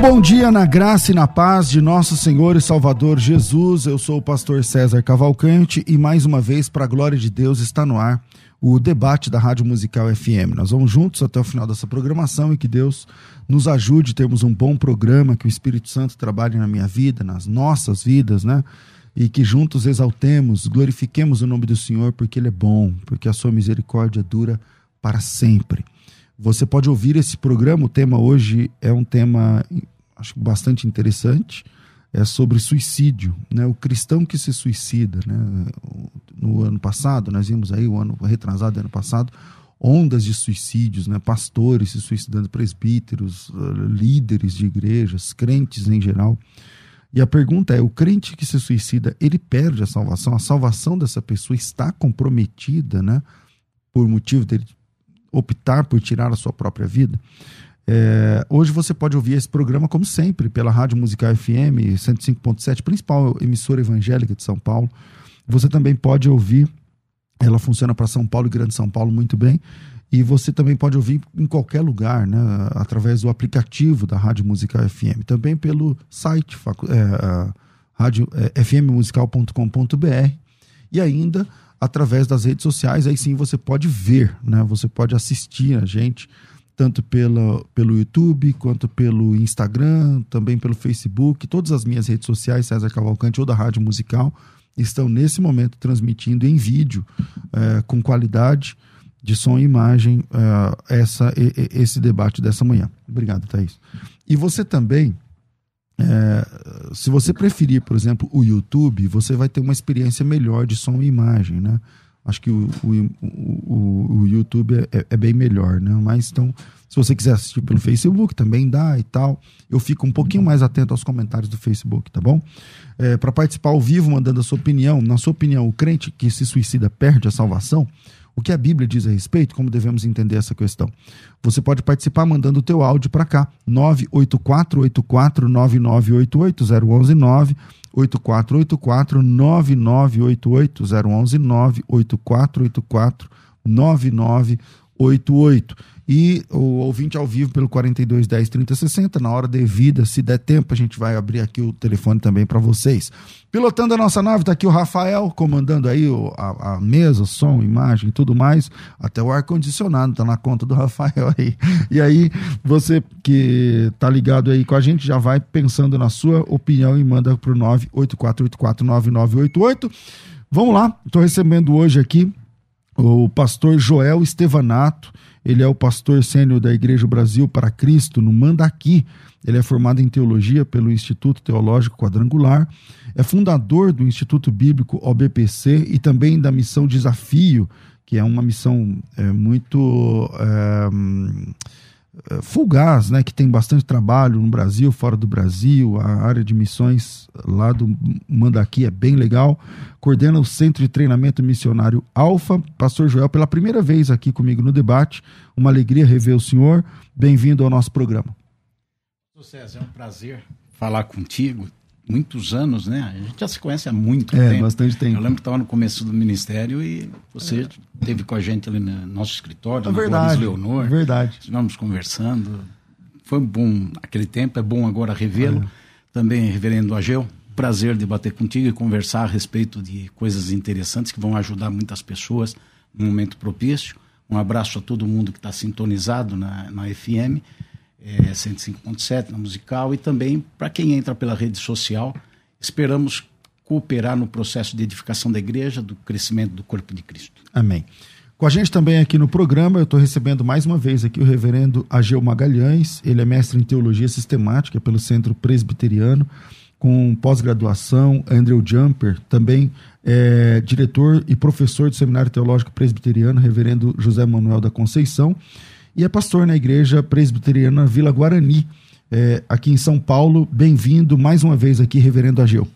Bom dia na graça e na paz de nosso Senhor e Salvador Jesus. Eu sou o pastor César Cavalcante e mais uma vez, para a glória de Deus, está no ar o debate da Rádio Musical FM. Nós vamos juntos até o final dessa programação e que Deus nos ajude termos um bom programa, que o Espírito Santo trabalhe na minha vida, nas nossas vidas, né? E que juntos exaltemos, glorifiquemos o nome do Senhor, porque Ele é bom, porque a sua misericórdia dura para sempre. Você pode ouvir esse programa. O tema hoje é um tema acho bastante interessante. É sobre suicídio, né? O cristão que se suicida, né? No ano passado, nós vimos aí o ano retrasado, ano passado, ondas de suicídios, né? Pastores se suicidando, presbíteros, líderes de igrejas, crentes em geral. E a pergunta é: o crente que se suicida, ele perde a salvação? A salvação dessa pessoa está comprometida, né? Por motivo dele optar por tirar a sua própria vida. É, hoje você pode ouvir esse programa, como sempre, pela Rádio Musical FM 105.7, principal emissora evangélica de São Paulo. Você também pode ouvir, ela funciona para São Paulo e Grande São Paulo muito bem. E você também pode ouvir em qualquer lugar, né, através do aplicativo da Rádio Musical FM. Também pelo site é, é, fmmusical.com.br. E ainda através das redes sociais, aí sim você pode ver, né? Você pode assistir a gente tanto pela, pelo YouTube quanto pelo Instagram, também pelo Facebook, todas as minhas redes sociais, César Cavalcante ou da Rádio Musical, estão nesse momento transmitindo em vídeo é, com qualidade de som e imagem é, essa, esse debate dessa manhã. Obrigado, Thaís. E você também é, se você preferir, por exemplo, o YouTube, você vai ter uma experiência melhor de som e imagem, né? Acho que o, o, o, o YouTube é, é, é, bem melhor, né? Mas então, se você quiser assistir pelo Facebook, também dá e tal. Eu fico um pouquinho mais atento aos comentários do Facebook, tá bom? É, Para participar ao vivo, mandando a sua opinião. Na sua opinião, o crente que se suicida perde a salvação? O que a Bíblia diz a respeito, como devemos entender essa questão. Você pode participar mandando o teu áudio para cá, 984849988 011 8484 9988 011 98484 9988 e o ouvinte ao vivo pelo 42 10 30 60. Na hora devida, se der tempo, a gente vai abrir aqui o telefone também para vocês. Pilotando a nossa nave, está aqui o Rafael, comandando aí o, a, a, mesa, som, imagem tudo mais. Até o ar-condicionado está na conta do Rafael aí. E aí, você que está ligado aí com a gente, já vai pensando na sua opinião e manda para o 984849988. Vamos lá, estou recebendo hoje aqui o pastor Joel Estevanato ele é o pastor sênior da Igreja Brasil para Cristo, no Mandaqui. Ele é formado em teologia pelo Instituto Teológico Quadrangular, é fundador do Instituto Bíblico OBPC e também da missão Desafio, que é uma missão é, muito. É, eh, fugaz, né, que tem bastante trabalho no Brasil, fora do Brasil, a área de missões lá do Mandaqui é bem legal. Coordena o Centro de Treinamento Missionário Alfa. Pastor Joel, pela primeira vez aqui comigo no debate, uma alegria rever o senhor. Bem-vindo ao nosso programa. César, é um prazer falar contigo, muitos anos, né? A gente já se conhece há muito é, tempo. bastante tempo. Eu lembro que estava no começo do ministério e você é. teve com a gente ali no nosso escritório, é verdade, Leonor. Verdade. Estávamos conversando. Foi bom aquele tempo, é bom agora revê-lo. É. Também, reverendo Ageu, prazer debater contigo e conversar a respeito de coisas interessantes que vão ajudar muitas pessoas num momento propício. Um abraço a todo mundo que está sintonizado na, na FM é, 105.7 na musical e também para quem entra pela rede social. Esperamos cooperar no processo de edificação da igreja, do crescimento do corpo de Cristo. Amém. Com a gente também aqui no programa, eu estou recebendo mais uma vez aqui o reverendo Ageu Magalhães. Ele é mestre em teologia sistemática pelo Centro Presbiteriano, com pós-graduação. Andrew Jumper também é, diretor e professor do Seminário Teológico Presbiteriano, reverendo José Manuel da Conceição, e é pastor na Igreja Presbiteriana Vila Guarani, é, aqui em São Paulo. Bem-vindo mais uma vez aqui, reverendo Ageu.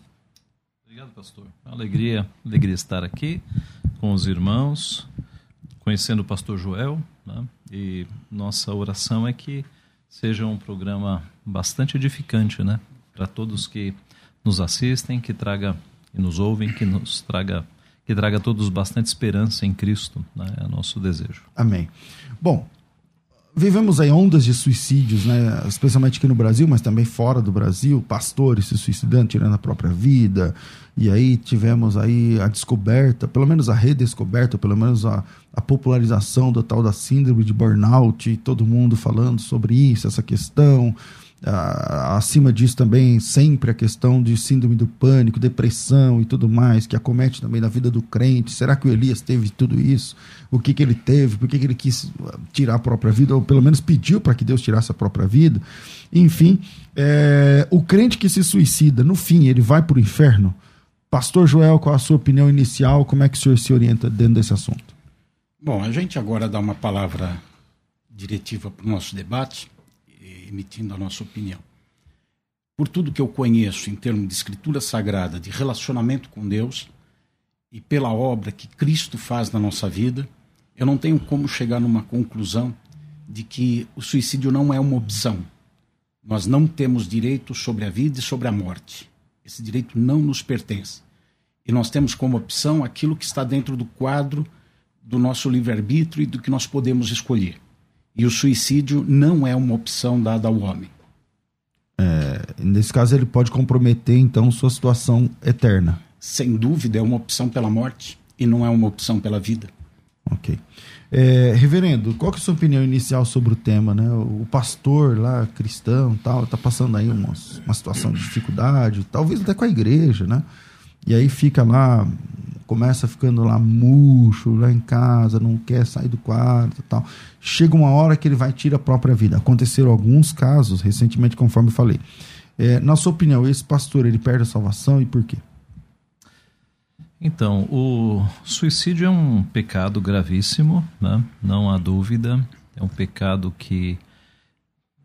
Obrigado, pastor. Alegria, alegria estar aqui com os irmãos, conhecendo o pastor Joel, né? e nossa oração é que seja um programa bastante edificante, né? Para todos que nos assistem, que traga e nos ouvem, que nos traga que traga a todos bastante esperança em Cristo, né? é nosso desejo. Amém. Bom, vivemos aí ondas de suicídios, né? especialmente aqui no Brasil, mas também fora do Brasil, pastores se suicidando, tirando a própria vida, e aí tivemos aí a descoberta, pelo menos a redescoberta, pelo menos a, a popularização da tal da síndrome de burnout, e todo mundo falando sobre isso, essa questão, ah, acima disso também sempre a questão de síndrome do pânico, depressão e tudo mais, que acomete também na vida do crente. Será que o Elias teve tudo isso? O que, que ele teve? Por que, que ele quis tirar a própria vida? Ou pelo menos pediu para que Deus tirasse a própria vida? Enfim, é, o crente que se suicida, no fim, ele vai para o inferno? Pastor Joel, qual a sua opinião inicial? Como é que o senhor se orienta dentro desse assunto? Bom, a gente agora dá uma palavra diretiva para o nosso debate emitindo a nossa opinião. Por tudo que eu conheço em termos de escritura sagrada, de relacionamento com Deus e pela obra que Cristo faz na nossa vida, eu não tenho como chegar numa conclusão de que o suicídio não é uma opção. Nós não temos direito sobre a vida e sobre a morte. Esse direito não nos pertence. E nós temos como opção aquilo que está dentro do quadro do nosso livre-arbítrio e do que nós podemos escolher. E o suicídio não é uma opção dada ao homem. É, nesse caso, ele pode comprometer, então, sua situação eterna. Sem dúvida, é uma opção pela morte e não é uma opção pela vida. Ok. É, reverendo, qual que é a sua opinião inicial sobre o tema? Né? O pastor lá, cristão, tal, está passando aí uma, uma situação de dificuldade, talvez até com a igreja, né? E aí fica lá começa ficando lá murcho, lá em casa, não quer sair do quarto tal. Chega uma hora que ele vai tirar a própria vida. Aconteceram alguns casos recentemente, conforme falei. É, na sua opinião, esse pastor ele perde a salvação e por quê? Então, o suicídio é um pecado gravíssimo, né? não há dúvida. É um pecado que,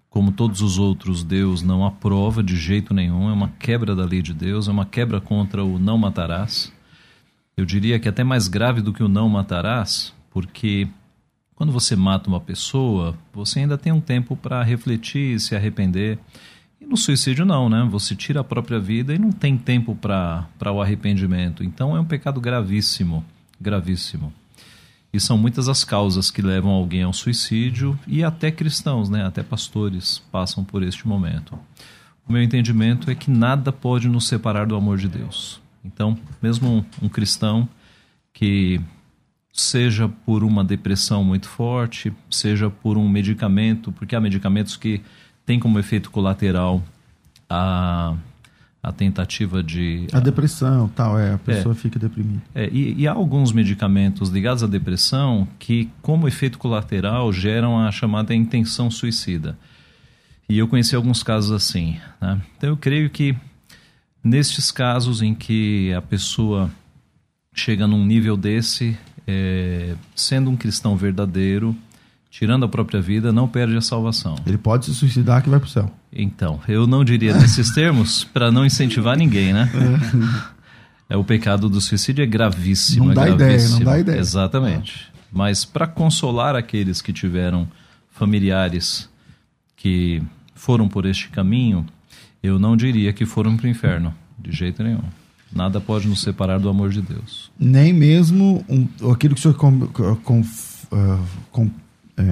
como todos os outros, Deus não aprova de jeito nenhum. É uma quebra da lei de Deus, é uma quebra contra o não matarás. Eu diria que até mais grave do que o não matarás, porque quando você mata uma pessoa, você ainda tem um tempo para refletir, se arrepender. E no suicídio não, né? Você tira a própria vida e não tem tempo para o arrependimento. Então é um pecado gravíssimo, gravíssimo. E são muitas as causas que levam alguém ao suicídio e até cristãos, né? Até pastores passam por este momento. O meu entendimento é que nada pode nos separar do amor de Deus. Então, mesmo um, um cristão que seja por uma depressão muito forte, seja por um medicamento, porque há medicamentos que têm como efeito colateral a, a tentativa de. A depressão, tal, é, a pessoa é, fica deprimida. É, e, e, há alguns medicamentos ligados à depressão que, como efeito colateral, geram a chamada intenção suicida. E eu conheci alguns casos assim. Né? Então eu creio que Nestes casos em que a pessoa chega num nível desse, é, sendo um cristão verdadeiro, tirando a própria vida, não perde a salvação. Ele pode se suicidar que vai para o céu. Então, eu não diria nesses termos para não incentivar ninguém, né? É. o pecado do suicídio é gravíssimo. Não é dá gravíssimo. ideia, não dá ideia. Exatamente. Mas para consolar aqueles que tiveram familiares que foram por este caminho, eu não diria que foram para o inferno, de jeito nenhum. Nada pode nos separar do amor de Deus. Nem mesmo um, aquilo que o senhor com, com, com, é,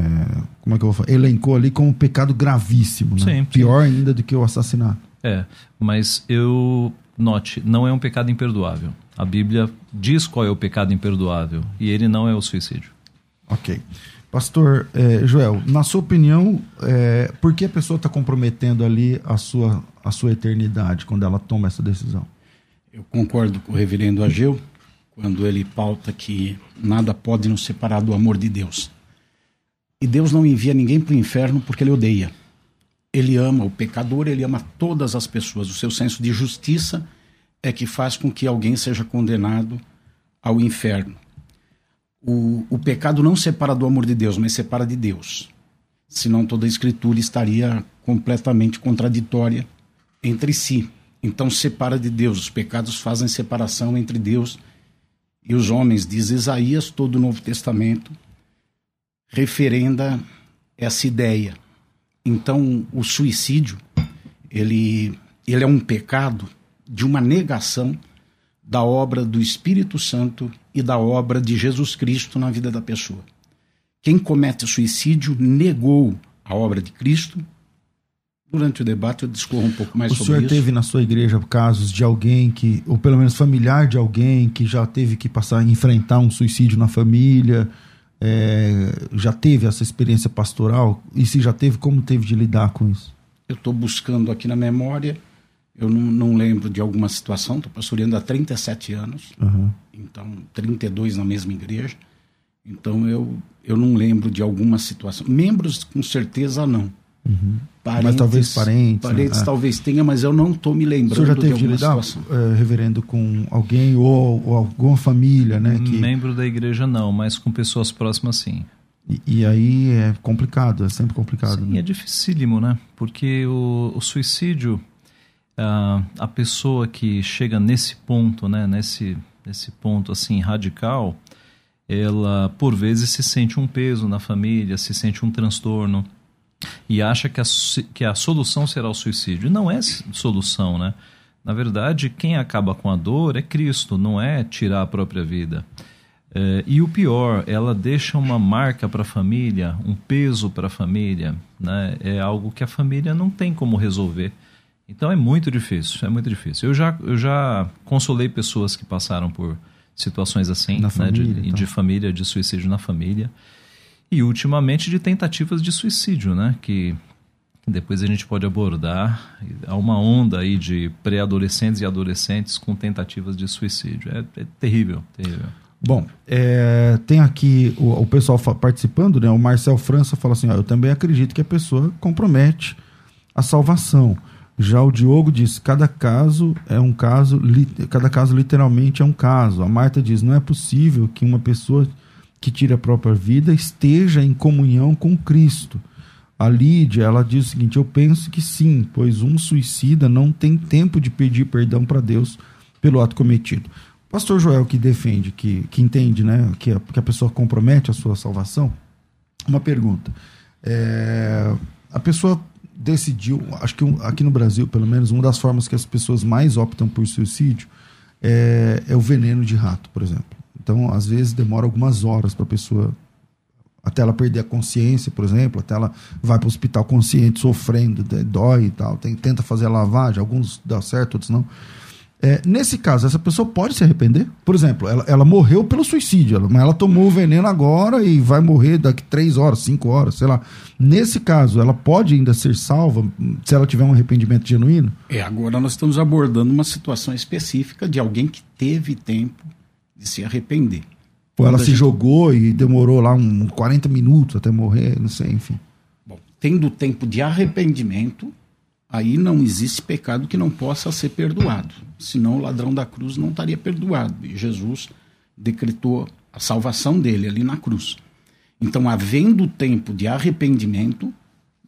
como é que eu vou falar? elencou ali como um pecado gravíssimo, né? Sim, Pior sim. ainda do que o assassinato. É, mas eu note, não é um pecado imperdoável. A Bíblia diz qual é o pecado imperdoável e ele não é o suicídio. Ok. Pastor é, Joel, na sua opinião, é, por que a pessoa está comprometendo ali a sua, a sua eternidade quando ela toma essa decisão? Eu concordo com o reverendo Ageu quando ele pauta que nada pode nos separar do amor de Deus. E Deus não envia ninguém para o inferno porque ele odeia. Ele ama o pecador, ele ama todas as pessoas. O seu senso de justiça é que faz com que alguém seja condenado ao inferno. O, o pecado não separa do amor de Deus, mas separa de Deus. Senão toda a escritura estaria completamente contraditória entre si. Então separa de Deus. Os pecados fazem separação entre Deus e os homens, diz Isaías, todo o Novo Testamento, referenda essa ideia. Então o suicídio, ele, ele é um pecado de uma negação da obra do Espírito Santo e da obra de Jesus Cristo na vida da pessoa. Quem comete suicídio negou a obra de Cristo. Durante o debate eu discorro um pouco mais o sobre isso. O senhor teve na sua igreja casos de alguém que, ou pelo menos familiar de alguém que já teve que passar enfrentar um suicídio na família? É, já teve essa experiência pastoral? E se já teve, como teve de lidar com isso? Eu estou buscando aqui na memória eu não, não lembro de alguma situação, estou pastoreando há 37 anos, uhum. então 32 na mesma igreja. Então eu, eu não lembro de alguma situação. Membros, com certeza, não. Uhum. Parentes, mas talvez parentes. Parentes né? talvez tenha, mas eu não estou me lembrando já teve de alguma lidar, situação. É, reverendo, com alguém ou, ou, alguma família, né? Que... Membro da igreja não, mas com pessoas próximas sim. E, e aí é complicado, é sempre complicado. Sim, né? é dificílimo, né? Porque o, o suicídio uh, a pessoa que chega nesse ponto, né, nesse, nesse ponto assim radical, ela por vezes se sente um peso na família, se sente um transtorno e acha que a, que a solução será o suicídio. Não é solução, né? Na verdade, quem acaba com a dor é Cristo, não é tirar a própria vida. É, e o pior, ela deixa uma marca para a família, um peso para a família, né? É algo que a família não tem como resolver. Então é muito difícil, é muito difícil. Eu já, eu já consolei pessoas que passaram por situações assim, né, família, de, então. de família, de suicídio na família. E ultimamente de tentativas de suicídio, né? Que depois a gente pode abordar. Há uma onda aí de pré-adolescentes e adolescentes com tentativas de suicídio. É, é terrível, terrível. Bom, é, tem aqui o, o pessoal participando, né? O Marcel França fala assim: ó, eu também acredito que a pessoa compromete a salvação. Já o Diogo diz: cada caso é um caso, cada caso literalmente é um caso. A Marta diz: não é possível que uma pessoa que tire a própria vida esteja em comunhão com Cristo. A Lídia, ela diz o seguinte: eu penso que sim, pois um suicida não tem tempo de pedir perdão para Deus pelo ato cometido. Pastor Joel que defende, que, que entende, né, que a, que a pessoa compromete a sua salvação. Uma pergunta: é, a pessoa decidiu, acho que um, aqui no Brasil, pelo menos, uma das formas que as pessoas mais optam por suicídio é, é o veneno de rato, por exemplo. Então, às vezes, demora algumas horas para a pessoa até ela perder a consciência, por exemplo, até ela vai para o hospital consciente, sofrendo, dói e tal, tem, tenta fazer a lavagem, alguns dá certo, outros não. É, nesse caso, essa pessoa pode se arrepender? Por exemplo, ela, ela morreu pelo suicídio, ela, mas ela tomou o veneno agora e vai morrer daqui três horas, cinco horas, sei lá. Nesse caso, ela pode ainda ser salva se ela tiver um arrependimento genuíno? É, agora nós estamos abordando uma situação específica de alguém que teve tempo de se arrepender. Ou ela se gente... jogou e demorou lá um 40 minutos até morrer, não sei, enfim. Bom, tendo tempo de arrependimento, aí não existe pecado que não possa ser perdoado. Senão o ladrão da cruz não estaria perdoado. E Jesus decretou a salvação dele ali na cruz. Então, havendo tempo de arrependimento,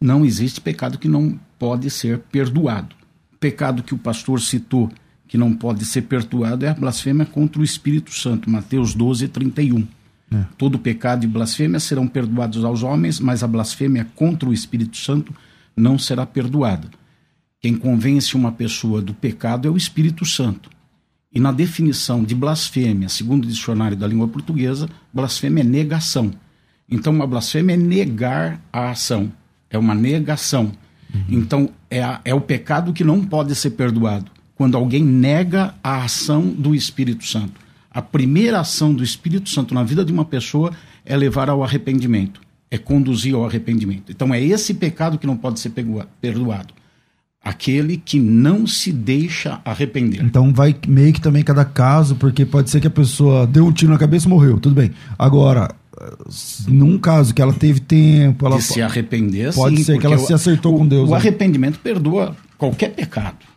não existe pecado que não pode ser perdoado. O pecado que o pastor citou que não pode ser perdoado é a blasfêmia contra o Espírito Santo, Mateus 12, 31. É. Todo pecado e blasfêmia serão perdoados aos homens, mas a blasfêmia contra o Espírito Santo não será perdoada. Quem convence uma pessoa do pecado é o Espírito Santo. E na definição de blasfêmia, segundo o dicionário da língua portuguesa, blasfêmia é negação. Então, uma blasfêmia é negar a ação, é uma negação. Uhum. Então, é, a, é o pecado que não pode ser perdoado, quando alguém nega a ação do Espírito Santo. A primeira ação do Espírito Santo na vida de uma pessoa é levar ao arrependimento, é conduzir ao arrependimento. Então, é esse pecado que não pode ser perdoado aquele que não se deixa arrepender. Então vai meio que também cada caso, porque pode ser que a pessoa deu um tiro na cabeça e morreu, tudo bem. Agora, num caso que ela teve tempo, ela de se arrepender, pode sim, ser que ela o, se acertou o, com Deus. O né? arrependimento perdoa qualquer pecado.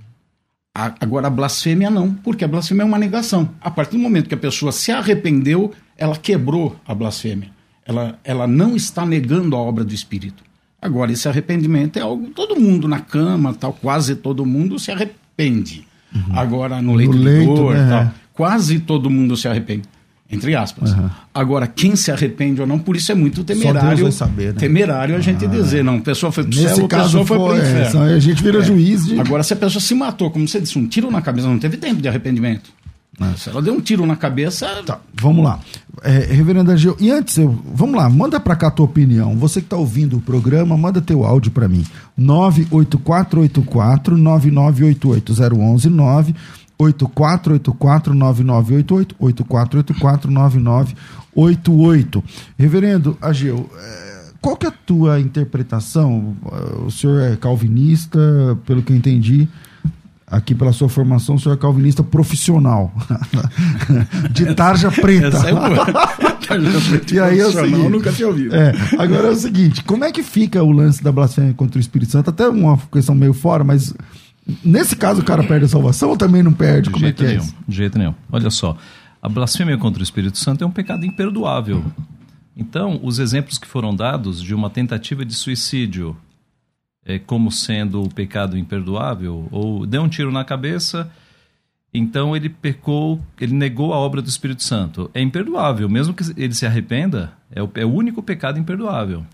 Agora, a blasfêmia não, porque a blasfêmia é uma negação. A partir do momento que a pessoa se arrependeu, ela quebrou a blasfêmia. Ela, ela não está negando a obra do Espírito. Agora, esse arrependimento é algo. Todo mundo na cama, tal, quase todo mundo se arrepende. Uhum. Agora, no leito, no leito de dor, né? tal, quase todo mundo se arrepende entre aspas. Uhum. Agora, quem se arrepende ou não, por isso é muito temerário. Saber, né? Temerário a gente ah, dizer, não, a pessoa foi pro céu, a pessoa foi, pro inferno. É, a gente vira é. juiz de... Agora, se a pessoa se matou, como você disse, um tiro na cabeça, não teve tempo de arrependimento. É. Se ela deu um tiro na cabeça. Tá, vamos lá. É, Reverendo Angel, e antes, eu, vamos lá, manda para cá a tua opinião. Você que está ouvindo o programa, manda teu áudio para mim. 98484 9988 011 9 8484-9988, 8484-9988. Reverendo Ageu, é, qual que é a tua interpretação? O senhor é calvinista, pelo que eu entendi, aqui pela sua formação, o senhor é calvinista profissional, de tarja preta. Essa é tarja preta e aí é o seguinte, nunca tinha ouvido. É, agora é o seguinte, como é que fica o lance da blasfêmia contra o Espírito Santo? Até uma questão meio fora, mas Nesse caso, o cara perde a salvação ou também não perde? De Como jeito é que é nenhum, é De jeito nenhum. Olha só, a blasfêmia contra o Espírito Santo é um pecado imperdoável. Então, os exemplos que foram dados de uma tentativa de suicídio é, como sendo o pecado imperdoável, ou deu um tiro na cabeça, então ele pecou, ele negou a obra do Espírito Santo. É imperdoável, mesmo que ele se arrependa, é o, é o único pecado imperdoável.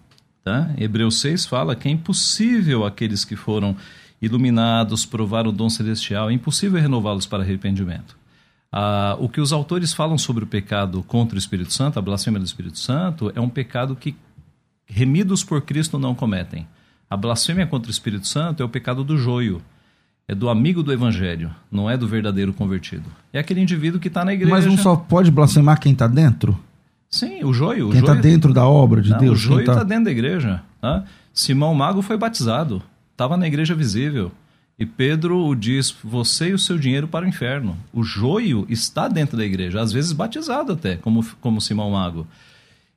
Tá? Hebreus 6 fala que é impossível aqueles que foram iluminados, provaram o dom celestial, é impossível renová-los para arrependimento. Ah, o que os autores falam sobre o pecado contra o Espírito Santo, a blasfêmia do Espírito Santo, é um pecado que remidos por Cristo não cometem. A blasfêmia contra o Espírito Santo é o pecado do joio, é do amigo do Evangelho, não é do verdadeiro convertido. É aquele indivíduo que está na igreja. Mas não só pode blasfemar quem está dentro? Sim, o joio. Quem está dentro da obra de não, Deus. O joio está tá dentro da igreja. Né? Simão Mago foi batizado estava na igreja visível. E Pedro o diz: você e o seu dinheiro para o inferno. O joio está dentro da igreja, às vezes batizado até, como, como Simão Mago.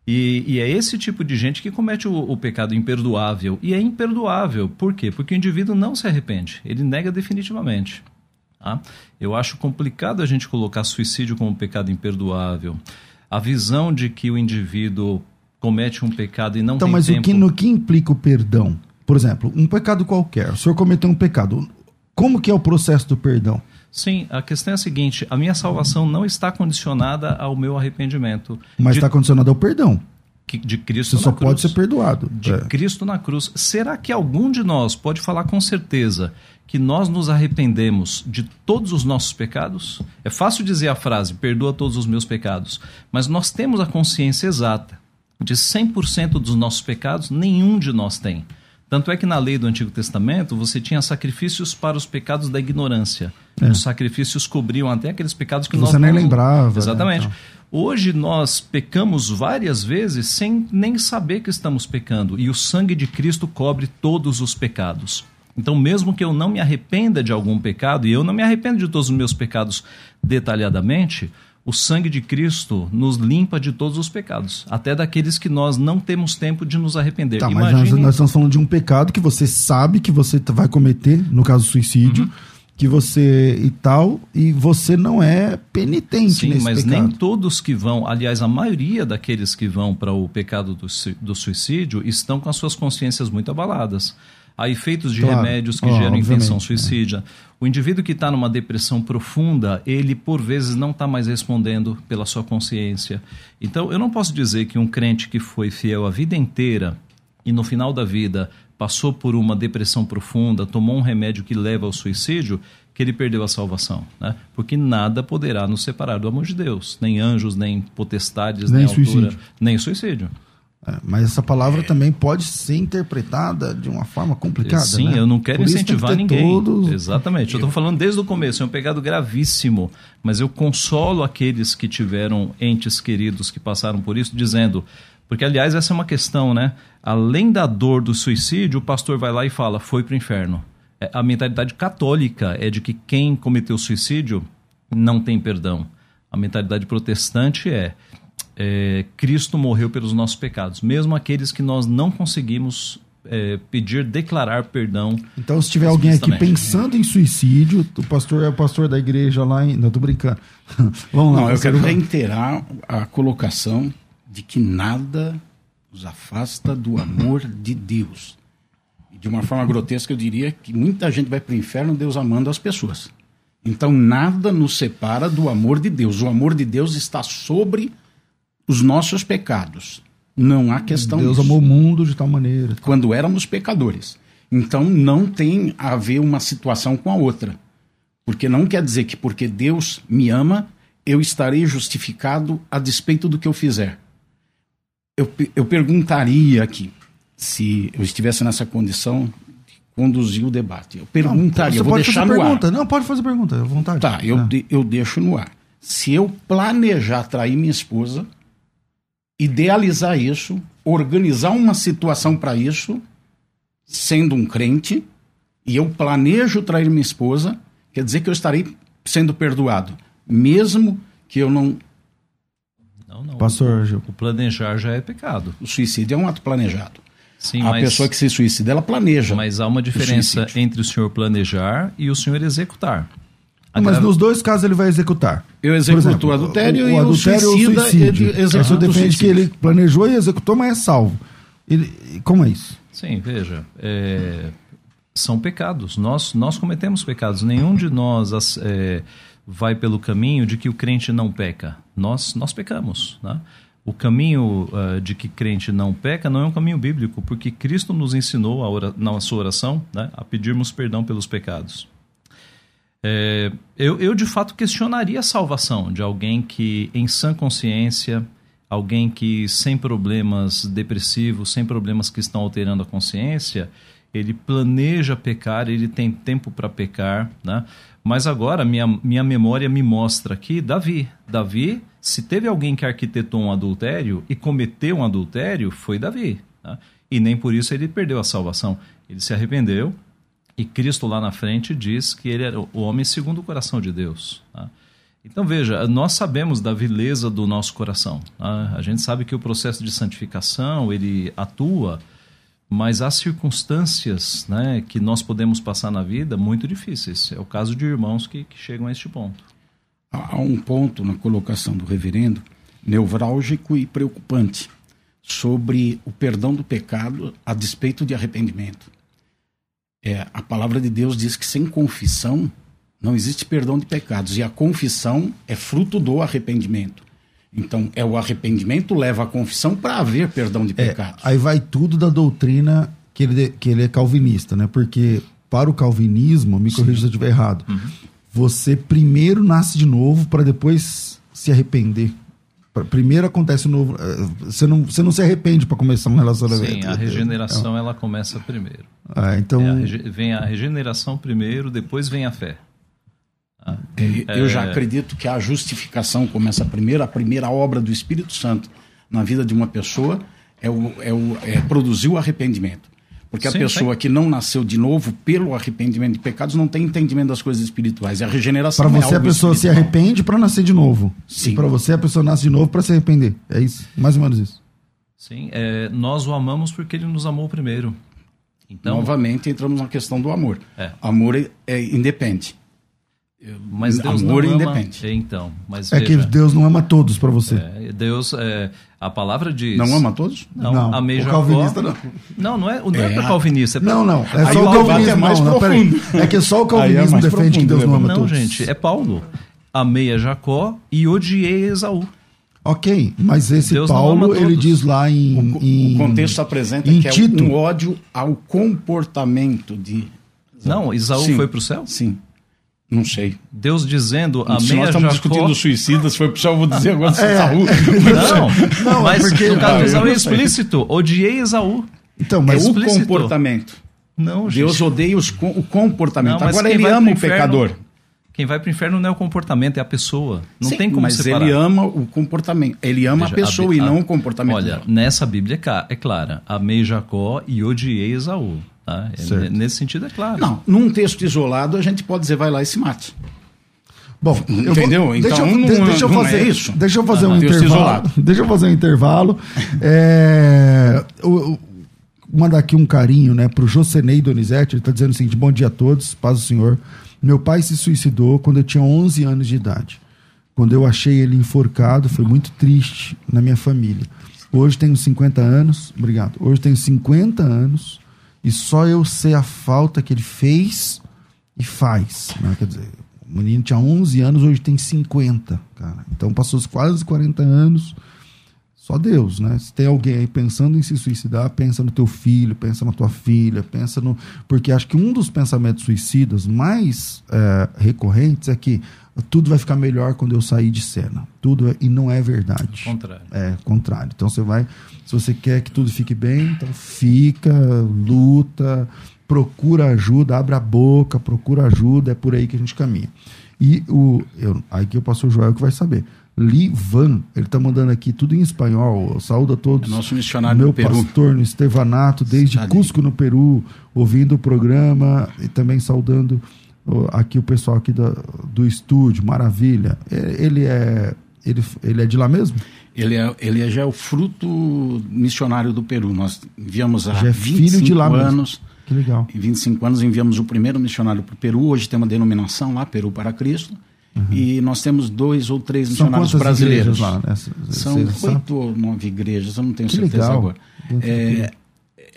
E, e é esse tipo de gente que comete o, o, pecado imperdoável. E é imperdoável. Por quê? Porque o indivíduo não se arrepende, ele nega definitivamente. Tá? Eu acho complicado a gente colocar suicídio como um pecado imperdoável. A visão de que o indivíduo comete um pecado e não então, tem tempo... Então, mas no que implica o perdão? Por exemplo, um pecado qualquer. O senhor cometeu um pecado. Como que é o processo do perdão? Sim, a questão é a seguinte: a minha salvação não está condicionada ao meu arrependimento. Mas de... está condicionada ao perdão. De Cristo Você só cruz. pode ser perdoado. De é. Cristo na cruz. Será que algum de nós pode falar com certeza que nós nos arrependemos de todos os nossos pecados? É fácil dizer a frase, perdoa todos os meus pecados, mas nós temos a consciência exata de 100% dos nossos pecados, nenhum de nós tem. Tanto é que na lei do Antigo Testamento você tinha sacrifícios para os pecados da ignorância. É. Os sacrifícios cobriam até aqueles pecados que, que nós você nem lembrava. Né, Exatamente. Né, então. Hoje nós pecamos várias vezes sem nem saber que estamos pecando e o sangue de Cristo cobre todos os pecados. Então, mesmo que eu não me arrependa de algum pecado, e eu não me arrependo de todos os meus pecados detalhadamente, o sangue de Cristo nos limpa de todos os pecados, até daqueles que nós não temos tempo de nos arrepender. Tá, Imagine... mas nós, nós, estamos falando de um pecado que você sabe que você vai cometer, no caso suicídio, uhum. que você e tal, e você não é penitente Sim, nesse mas pecado. nem todos que vão, aliás, a maioria daqueles que vão para o pecado do, do suicídio estão com as suas consciências muito abaladas a efeitos de claro. remédios que oh, geram intenção suicida. É. O indivíduo que está numa depressão profunda, ele por vezes não está mais respondendo pela sua consciência. Então, eu não posso dizer que um crente que foi fiel a vida inteira e no final da vida passou por uma depressão profunda, tomou um remédio que leva ao suicídio, que ele perdeu a salvação, né? Porque nada poderá nos separar do amor de Deus, nem anjos, nem potestades, nem, nem suicídio. altura, nem suicídio. É, mas essa palavra é. também pode ser interpretada de uma forma complicada. Sim, né? eu não quero Por incentivar ninguém. Todos... Exatamente. Eu estou falando desde o começo, é um pecado gravíssimo. Mas eu consolo aqueles que tiveram entes queridos que passaram por isso, dizendo. Porque, aliás, essa é uma questão, né? Além da dor do suicídio, o pastor vai lá e fala: foi para o inferno. É, a mentalidade católica é de que quem cometeu suicídio não tem perdão. A mentalidade protestante é é, Cristo morreu pelos nossos pecados, mesmo aqueles que nós não conseguimos é, pedir, declarar perdão. Então, se tiver alguém aqui pensando em suicídio, o pastor é o pastor da igreja lá em. Não, tô brincando. Vamos lá. Não, eu quero reiterar a colocação de que nada nos afasta do amor de Deus. De uma forma grotesca, eu diria que muita gente vai para o inferno Deus amando as pessoas. Então, nada nos separa do amor de Deus. O amor de Deus está sobre os nossos pecados. Não há questão Deus disso. amou o mundo de tal maneira. Quando éramos pecadores. Então, não tem a ver uma situação com a outra. Porque não quer dizer que porque Deus me ama, eu estarei justificado a despeito do que eu fizer. Eu, eu perguntaria aqui, se eu estivesse nessa condição conduzir o debate. Eu perguntaria, não, eu vou deixar no pergunta. ar. Não, pode fazer pergunta, à vontade. Tá, eu, é. eu deixo no ar. Se eu planejar trair minha esposa, idealizar isso, organizar uma situação para isso, sendo um crente, e eu planejo trair minha esposa, quer dizer que eu estarei sendo perdoado, mesmo que eu não. Não, não. Pastor, o planejar já é pecado. O suicídio é um ato planejado. Sim, a mas, pessoa que se suicida, ela planeja. Mas há uma diferença o entre o senhor planejar e o senhor executar. Mas nos dois casos ele vai executar. Eu executo exemplo, o adultério o, o e adultério o suicida, suicídio. Ele executa defende que ele planejou e executou, mas é salvo. Ele, como é isso? Sim, veja. É, são pecados. Nós, nós cometemos pecados. Nenhum de nós é, vai pelo caminho de que o crente não peca. Nós, nós pecamos. Né? o caminho uh, de que crente não peca não é um caminho bíblico, porque Cristo nos ensinou ora, na sua oração né, a pedirmos perdão pelos pecados. É, eu, eu, de fato, questionaria a salvação de alguém que, em sã consciência, alguém que sem problemas depressivos, sem problemas que estão alterando a consciência, ele planeja pecar, ele tem tempo para pecar, né? Mas agora minha, minha memória me mostra aqui Davi. Davi se teve alguém que arquitetou um adultério e cometeu um adultério, foi Davi. Tá? E nem por isso ele perdeu a salvação. Ele se arrependeu e Cristo lá na frente diz que ele era o homem segundo o coração de Deus. Tá? Então veja, nós sabemos da vileza do nosso coração. Tá? A gente sabe que o processo de santificação ele atua, mas há circunstâncias né, que nós podemos passar na vida muito difíceis. É o caso de irmãos que, que chegam a este ponto há um ponto na colocação do reverendo nevrálgico e preocupante sobre o perdão do pecado a despeito de arrependimento. É, a palavra de Deus diz que sem confissão não existe perdão de pecados e a confissão é fruto do arrependimento. Então, é o arrependimento leva a confissão para haver perdão de é, pecados. aí vai tudo da doutrina que ele, que ele é calvinista, né? Porque para o calvinismo, me corrija se eu estiver errado, uhum você primeiro nasce de novo para depois se arrepender. Primeiro acontece o novo. Eh, você não, você não se arrepende para começar um relacionamento. Sim, a regeneração é. ela começa primeiro. Ah, então... É a vem a regeneração primeiro, depois vem a fé. Ah, eu é... já acredito que a justificação começa primeiro, a primeira obra do Espírito Santo na vida de uma pessoa é, o, é, o, é produzir o arrependimento. Porque Sim, a pessoa que não nasceu de novo pelo arrependimento de pecados não tem entendimento das coisas espirituais. E a regeneração Para você, é a pessoa espiritual. se arrepende para nascer de novo. Sim. Para você, a pessoa nasce de novo para se arrepender. É isso? Mais ou menos isso. Sim. É, nós o amamos porque ele nos amou primeiro. Então, Novamente, entramos na questão do amor. É. Amor é, é independe. Mas Deus amor não ama, independe. Então, mas é veja, que Deus não ama todos para você. É, Deus, é, a palavra diz. Não ama todos? Não, não amei o Jacó. calvinista não. Não, não é, não é, é para calvinista. É pra... Não, não. É só o calvinismo. É, mais não, não, é que só o calvinismo defende profundo, que Deus não ama não, todos. Não, gente, é Paulo. Amei a Jacó e odiei Esaú. Ok, mas esse Deus Paulo, ele diz lá em. O, em, o contexto apresenta que Tito. é um ódio ao comportamento de. Não, Esaú Sim. foi para o céu? Sim. Não sei. Deus dizendo a Se nós estamos Jacó... discutindo suicidas, foi pro céu, eu vou dizer agora é. Esaú. Não, não, mas porque, no caso de Esaú é explícito. Odiei Esaú. Então, mas é o comportamento. Não, gente. Deus odeia os, o comportamento. Não, agora ele ama o pecador. Quem vai para o inferno não é o comportamento, é a pessoa. Não Sim, tem como mas separar. ele ama o comportamento. Ele ama Veja, a pessoa a, e não o comportamento. Olha, dela. nessa Bíblia é, é clara. Amei Jacó e odiei Esaú. Tá? É, nesse sentido é claro. Não, num texto isolado a gente pode dizer vai lá e se mate. Bom, entendeu? Vou, então deixa, eu, não, deixa eu fazer é isso. Deixa eu fazer ah, um intervalo. Deixa eu fazer um intervalo. é, o, o, mandar aqui um carinho, né, pro Josenei Donizete, ele tá dizendo o seguinte, bom dia a todos, paz do Senhor. Meu pai se suicidou quando eu tinha 11 anos de idade. Quando eu achei ele enforcado, foi muito triste na minha família. Hoje tenho 50 anos, obrigado. Hoje tenho 50 anos e só eu sei a falta que ele fez e faz. Né? Quer dizer, o menino tinha 11 anos, hoje tem 50, cara. Então passou quase 40 anos. Só Deus, né? Se tem alguém aí pensando em se suicidar, pensa no teu filho, pensa na tua filha, pensa no. Porque acho que um dos pensamentos suicidas mais é, recorrentes é que tudo vai ficar melhor quando eu sair de cena. Tudo é... e não é verdade. Contrário. É, contrário. Então você vai, se você quer que tudo fique bem, então fica, luta, procura ajuda, abre a boca, procura ajuda, é por aí que a gente caminha. E o eu, aqui o pastor Joel que vai saber. Livan, ele está mandando aqui tudo em espanhol. Saúde a todos. É nosso missionário Meu no Peru. pastor no Estevanato, desde Cidade. Cusco, no Peru, ouvindo o programa e também saudando aqui o pessoal aqui da, do estúdio. Maravilha. É, Ele é, ele, ele é de lá mesmo? Ele, é, ele é já o fruto missionário do Peru. Nós enviamos há Já é 25 filho de lá mesmo. anos. Que legal. Em 25 anos enviamos o primeiro missionário para o Peru. Hoje tem uma denominação lá, Peru para Cristo. E nós temos dois ou três Uhum. Missionários brasileiros. lá? São oito ou nove igrejas, eu não tenho Que certeza legal. agora. É,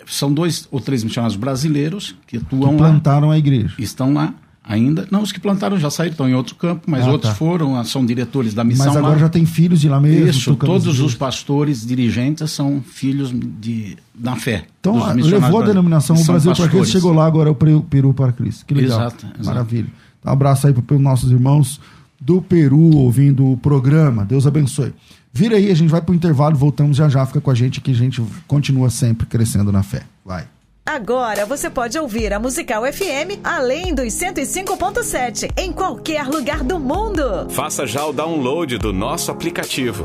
são dois ou três missionários brasileiros que atuam que lá, plantaram a igreja. estão lá ainda. Não, os que plantaram já saíram, estão em outro campo, mas Ah, outros tá. foram, ah, são diretores da missão Mas agora lá. já tem filhos de lá mesmo. Isso, todos os pastores, dirigentes são filhos de, da fé. Então, ah, levou a denominação o Brasil para Cristo, chegou lá, agora o Peru, Peru para Cristo. Que legal. Exato, exato. Maravilha. Abraço aí para os nossos irmãos do Peru ouvindo o programa. Deus abençoe. Vira aí, a gente vai para o intervalo, voltamos já já, fica com a gente que a gente continua sempre crescendo na fé. Vai. Agora você pode ouvir a Musical FM além dos 105.7 em qualquer lugar do mundo. Faça já o download do nosso aplicativo.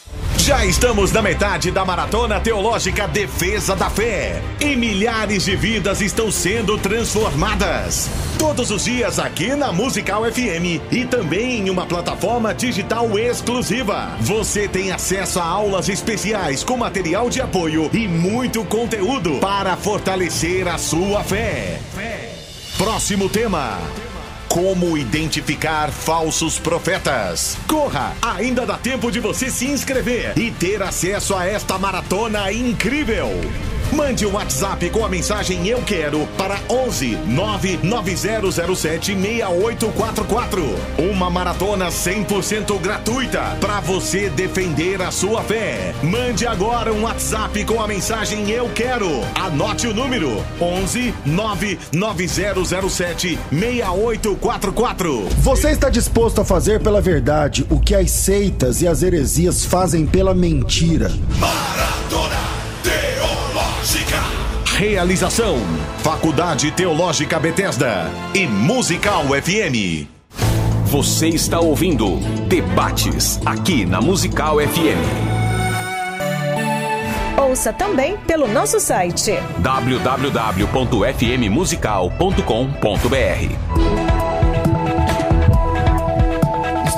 Já estamos na metade da Maratona Teológica Defesa da Fé. E milhares de vidas estão sendo transformadas. Todos os dias aqui na Musical FM e também em uma plataforma digital exclusiva. Você tem acesso a aulas especiais com material de apoio e muito conteúdo para fortalecer a sua fé. Próximo tema. Como identificar falsos profetas? Corra! Ainda dá tempo de você se inscrever e ter acesso a esta maratona incrível. Mande um WhatsApp com a mensagem Eu Quero para 11 99007 6844. Uma maratona 100% gratuita para você defender a sua fé. Mande agora um WhatsApp com a mensagem Eu Quero. Anote o número 11 99007 6844. Você está disposto a fazer pela verdade o que as seitas e as heresias fazem pela mentira? Maratona Teológica. Realização: Faculdade Teológica Bethesda e Musical FM. Você está ouvindo Debates aqui na Musical FM. Ouça também pelo nosso site www.fmmusical.com.br.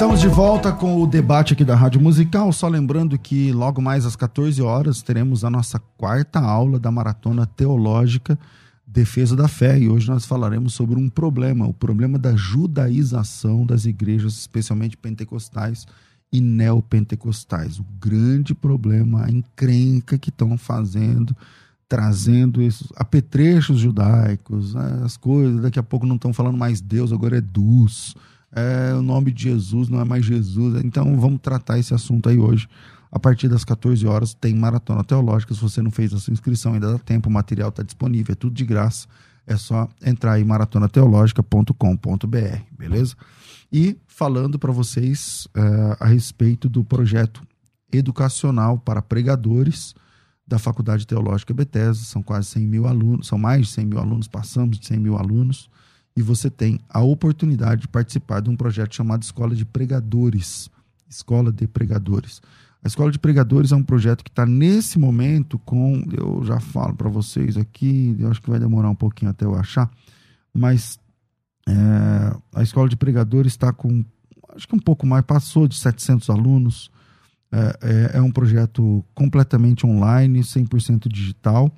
Estamos de volta com o debate aqui da Rádio Musical. Só lembrando que logo mais às 14 horas teremos a nossa quarta aula da Maratona Teológica Defesa da Fé. E hoje nós falaremos sobre um problema, o problema da judaização das igrejas, especialmente pentecostais e neopentecostais. O grande problema, a encrenca que estão fazendo, trazendo esses apetrechos judaicos, né, as coisas. Daqui a pouco não estão falando mais Deus, agora é Dus é, o nome de Jesus não é mais Jesus. Então vamos tratar esse assunto aí hoje. A partir das 14 horas tem maratona teológica. Se você não fez a sua inscrição, ainda dá tempo, o material está disponível, é tudo de graça. É só entrar aí maratonateológica.com.br, beleza? E falando para vocês é, a respeito do projeto educacional para pregadores da Faculdade Teológica Bethesda. São quase 100 mil alunos, são mais de 100 mil alunos, passamos de 100 mil alunos e você tem a oportunidade de participar de um projeto chamado Escola de Pregadores. Escola de Pregadores. A Escola de Pregadores é um projeto que está nesse momento com, eu já falo para vocês aqui, eu acho que vai demorar um pouquinho até eu achar, mas é, a Escola de Pregadores está com, acho que um pouco mais, passou de 700 alunos. É, é, é um projeto completamente online, 100% digital.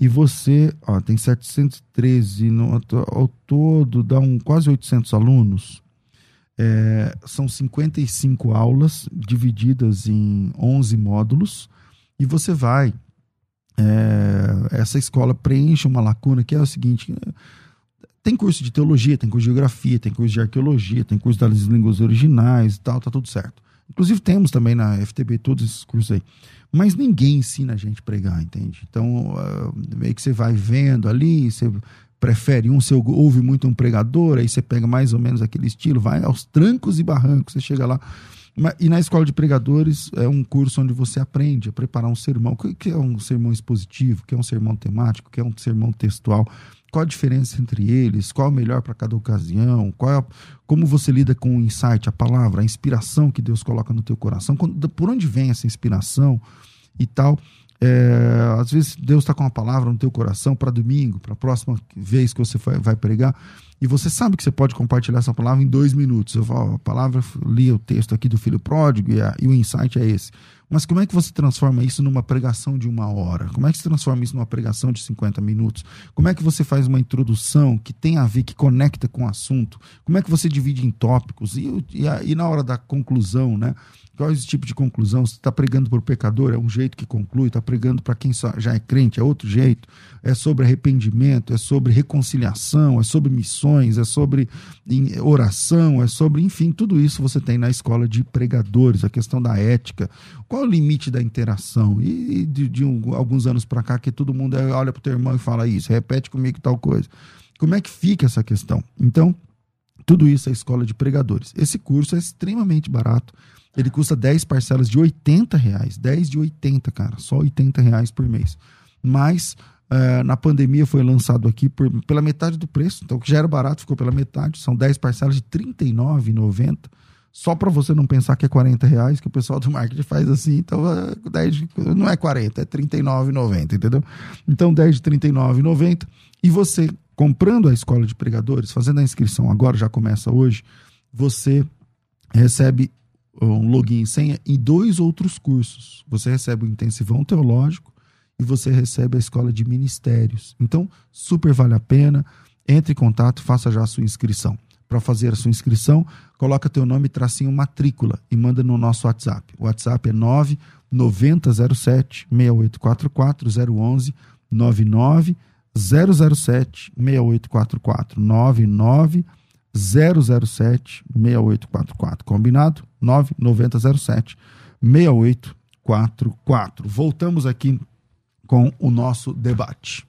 E você, ó, tem 713 no, ao todo, dá um, quase 800 alunos. É, são 55 aulas divididas em 11 módulos. E você vai. É, essa escola preenche uma lacuna que é o seguinte: tem curso de teologia, tem curso de geografia, tem curso de arqueologia, tem curso das línguas originais e tal, tá tudo certo. Inclusive temos também na FTB todos esses cursos aí. Mas ninguém ensina a gente a pregar, entende? Então, uh, meio que você vai vendo ali, você prefere um, você ouve muito um pregador, aí você pega mais ou menos aquele estilo, vai aos trancos e barrancos, você chega lá. E na escola de pregadores é um curso onde você aprende a preparar um sermão. O que é um sermão expositivo? O que é um sermão temático? O que é um sermão textual? Qual a diferença entre eles, qual é o melhor para cada ocasião, qual é como você lida com o insight, a palavra, a inspiração que Deus coloca no teu coração, quando, por onde vem essa inspiração e tal. É, às vezes Deus está com uma palavra no teu coração para domingo, para a próxima vez que você vai, vai, pregar, e você sabe que você pode compartilhar essa palavra em dois minutos. Eu falo, a palavra, li o texto aqui do filho pródigo e, a, e o insight é esse. Mas como é que você transforma isso numa pregação de uma hora? Como é que você transforma isso numa pregação de 50 minutos? Como é que você faz uma introdução que tem a ver, que conecta com o assunto? Como é que você divide em tópicos? E, e, e na hora da conclusão, né? Qual é esse tipo de conclusão? Você está pregando para o pecador, é um jeito que conclui, está pregando para quem já é crente, é outro jeito. É sobre arrependimento, é sobre reconciliação, é sobre missões, é sobre oração, é sobre, enfim, tudo isso você tem na escola de pregadores, a questão da ética. Qual é o limite da interação? E de, de um, alguns anos para cá, que todo mundo é, olha para o teu irmão e fala isso, repete comigo tal coisa. Como é que fica essa questão? Então, tudo isso é escola de pregadores. Esse curso é extremamente barato ele custa 10 parcelas de 80 reais. 10 de 80, cara. Só 80 reais por mês. Mas uh, na pandemia foi lançado aqui por, pela metade do preço. Então, o que já era barato ficou pela metade. São 10 parcelas de R$ 39,90. Só para você não pensar que é 40 reais, que o pessoal do marketing faz assim. Então, 10 de, não é 40, é R$ 39,90, entendeu? Então, 10 de R$ 39,90. E você, comprando a escola de pregadores, fazendo a inscrição agora, já começa hoje, você recebe um login e senha em dois outros cursos. Você recebe o intensivão teológico e você recebe a escola de ministérios. Então, super vale a pena. Entre em contato, faça já a sua inscrição. Para fazer a sua inscrição, coloca teu nome tracinho matrícula e manda no nosso WhatsApp. O WhatsApp é 99007 6844 011 99 007 6844 99 007 6844. Combinado? 9907 6844. Voltamos aqui com o nosso debate.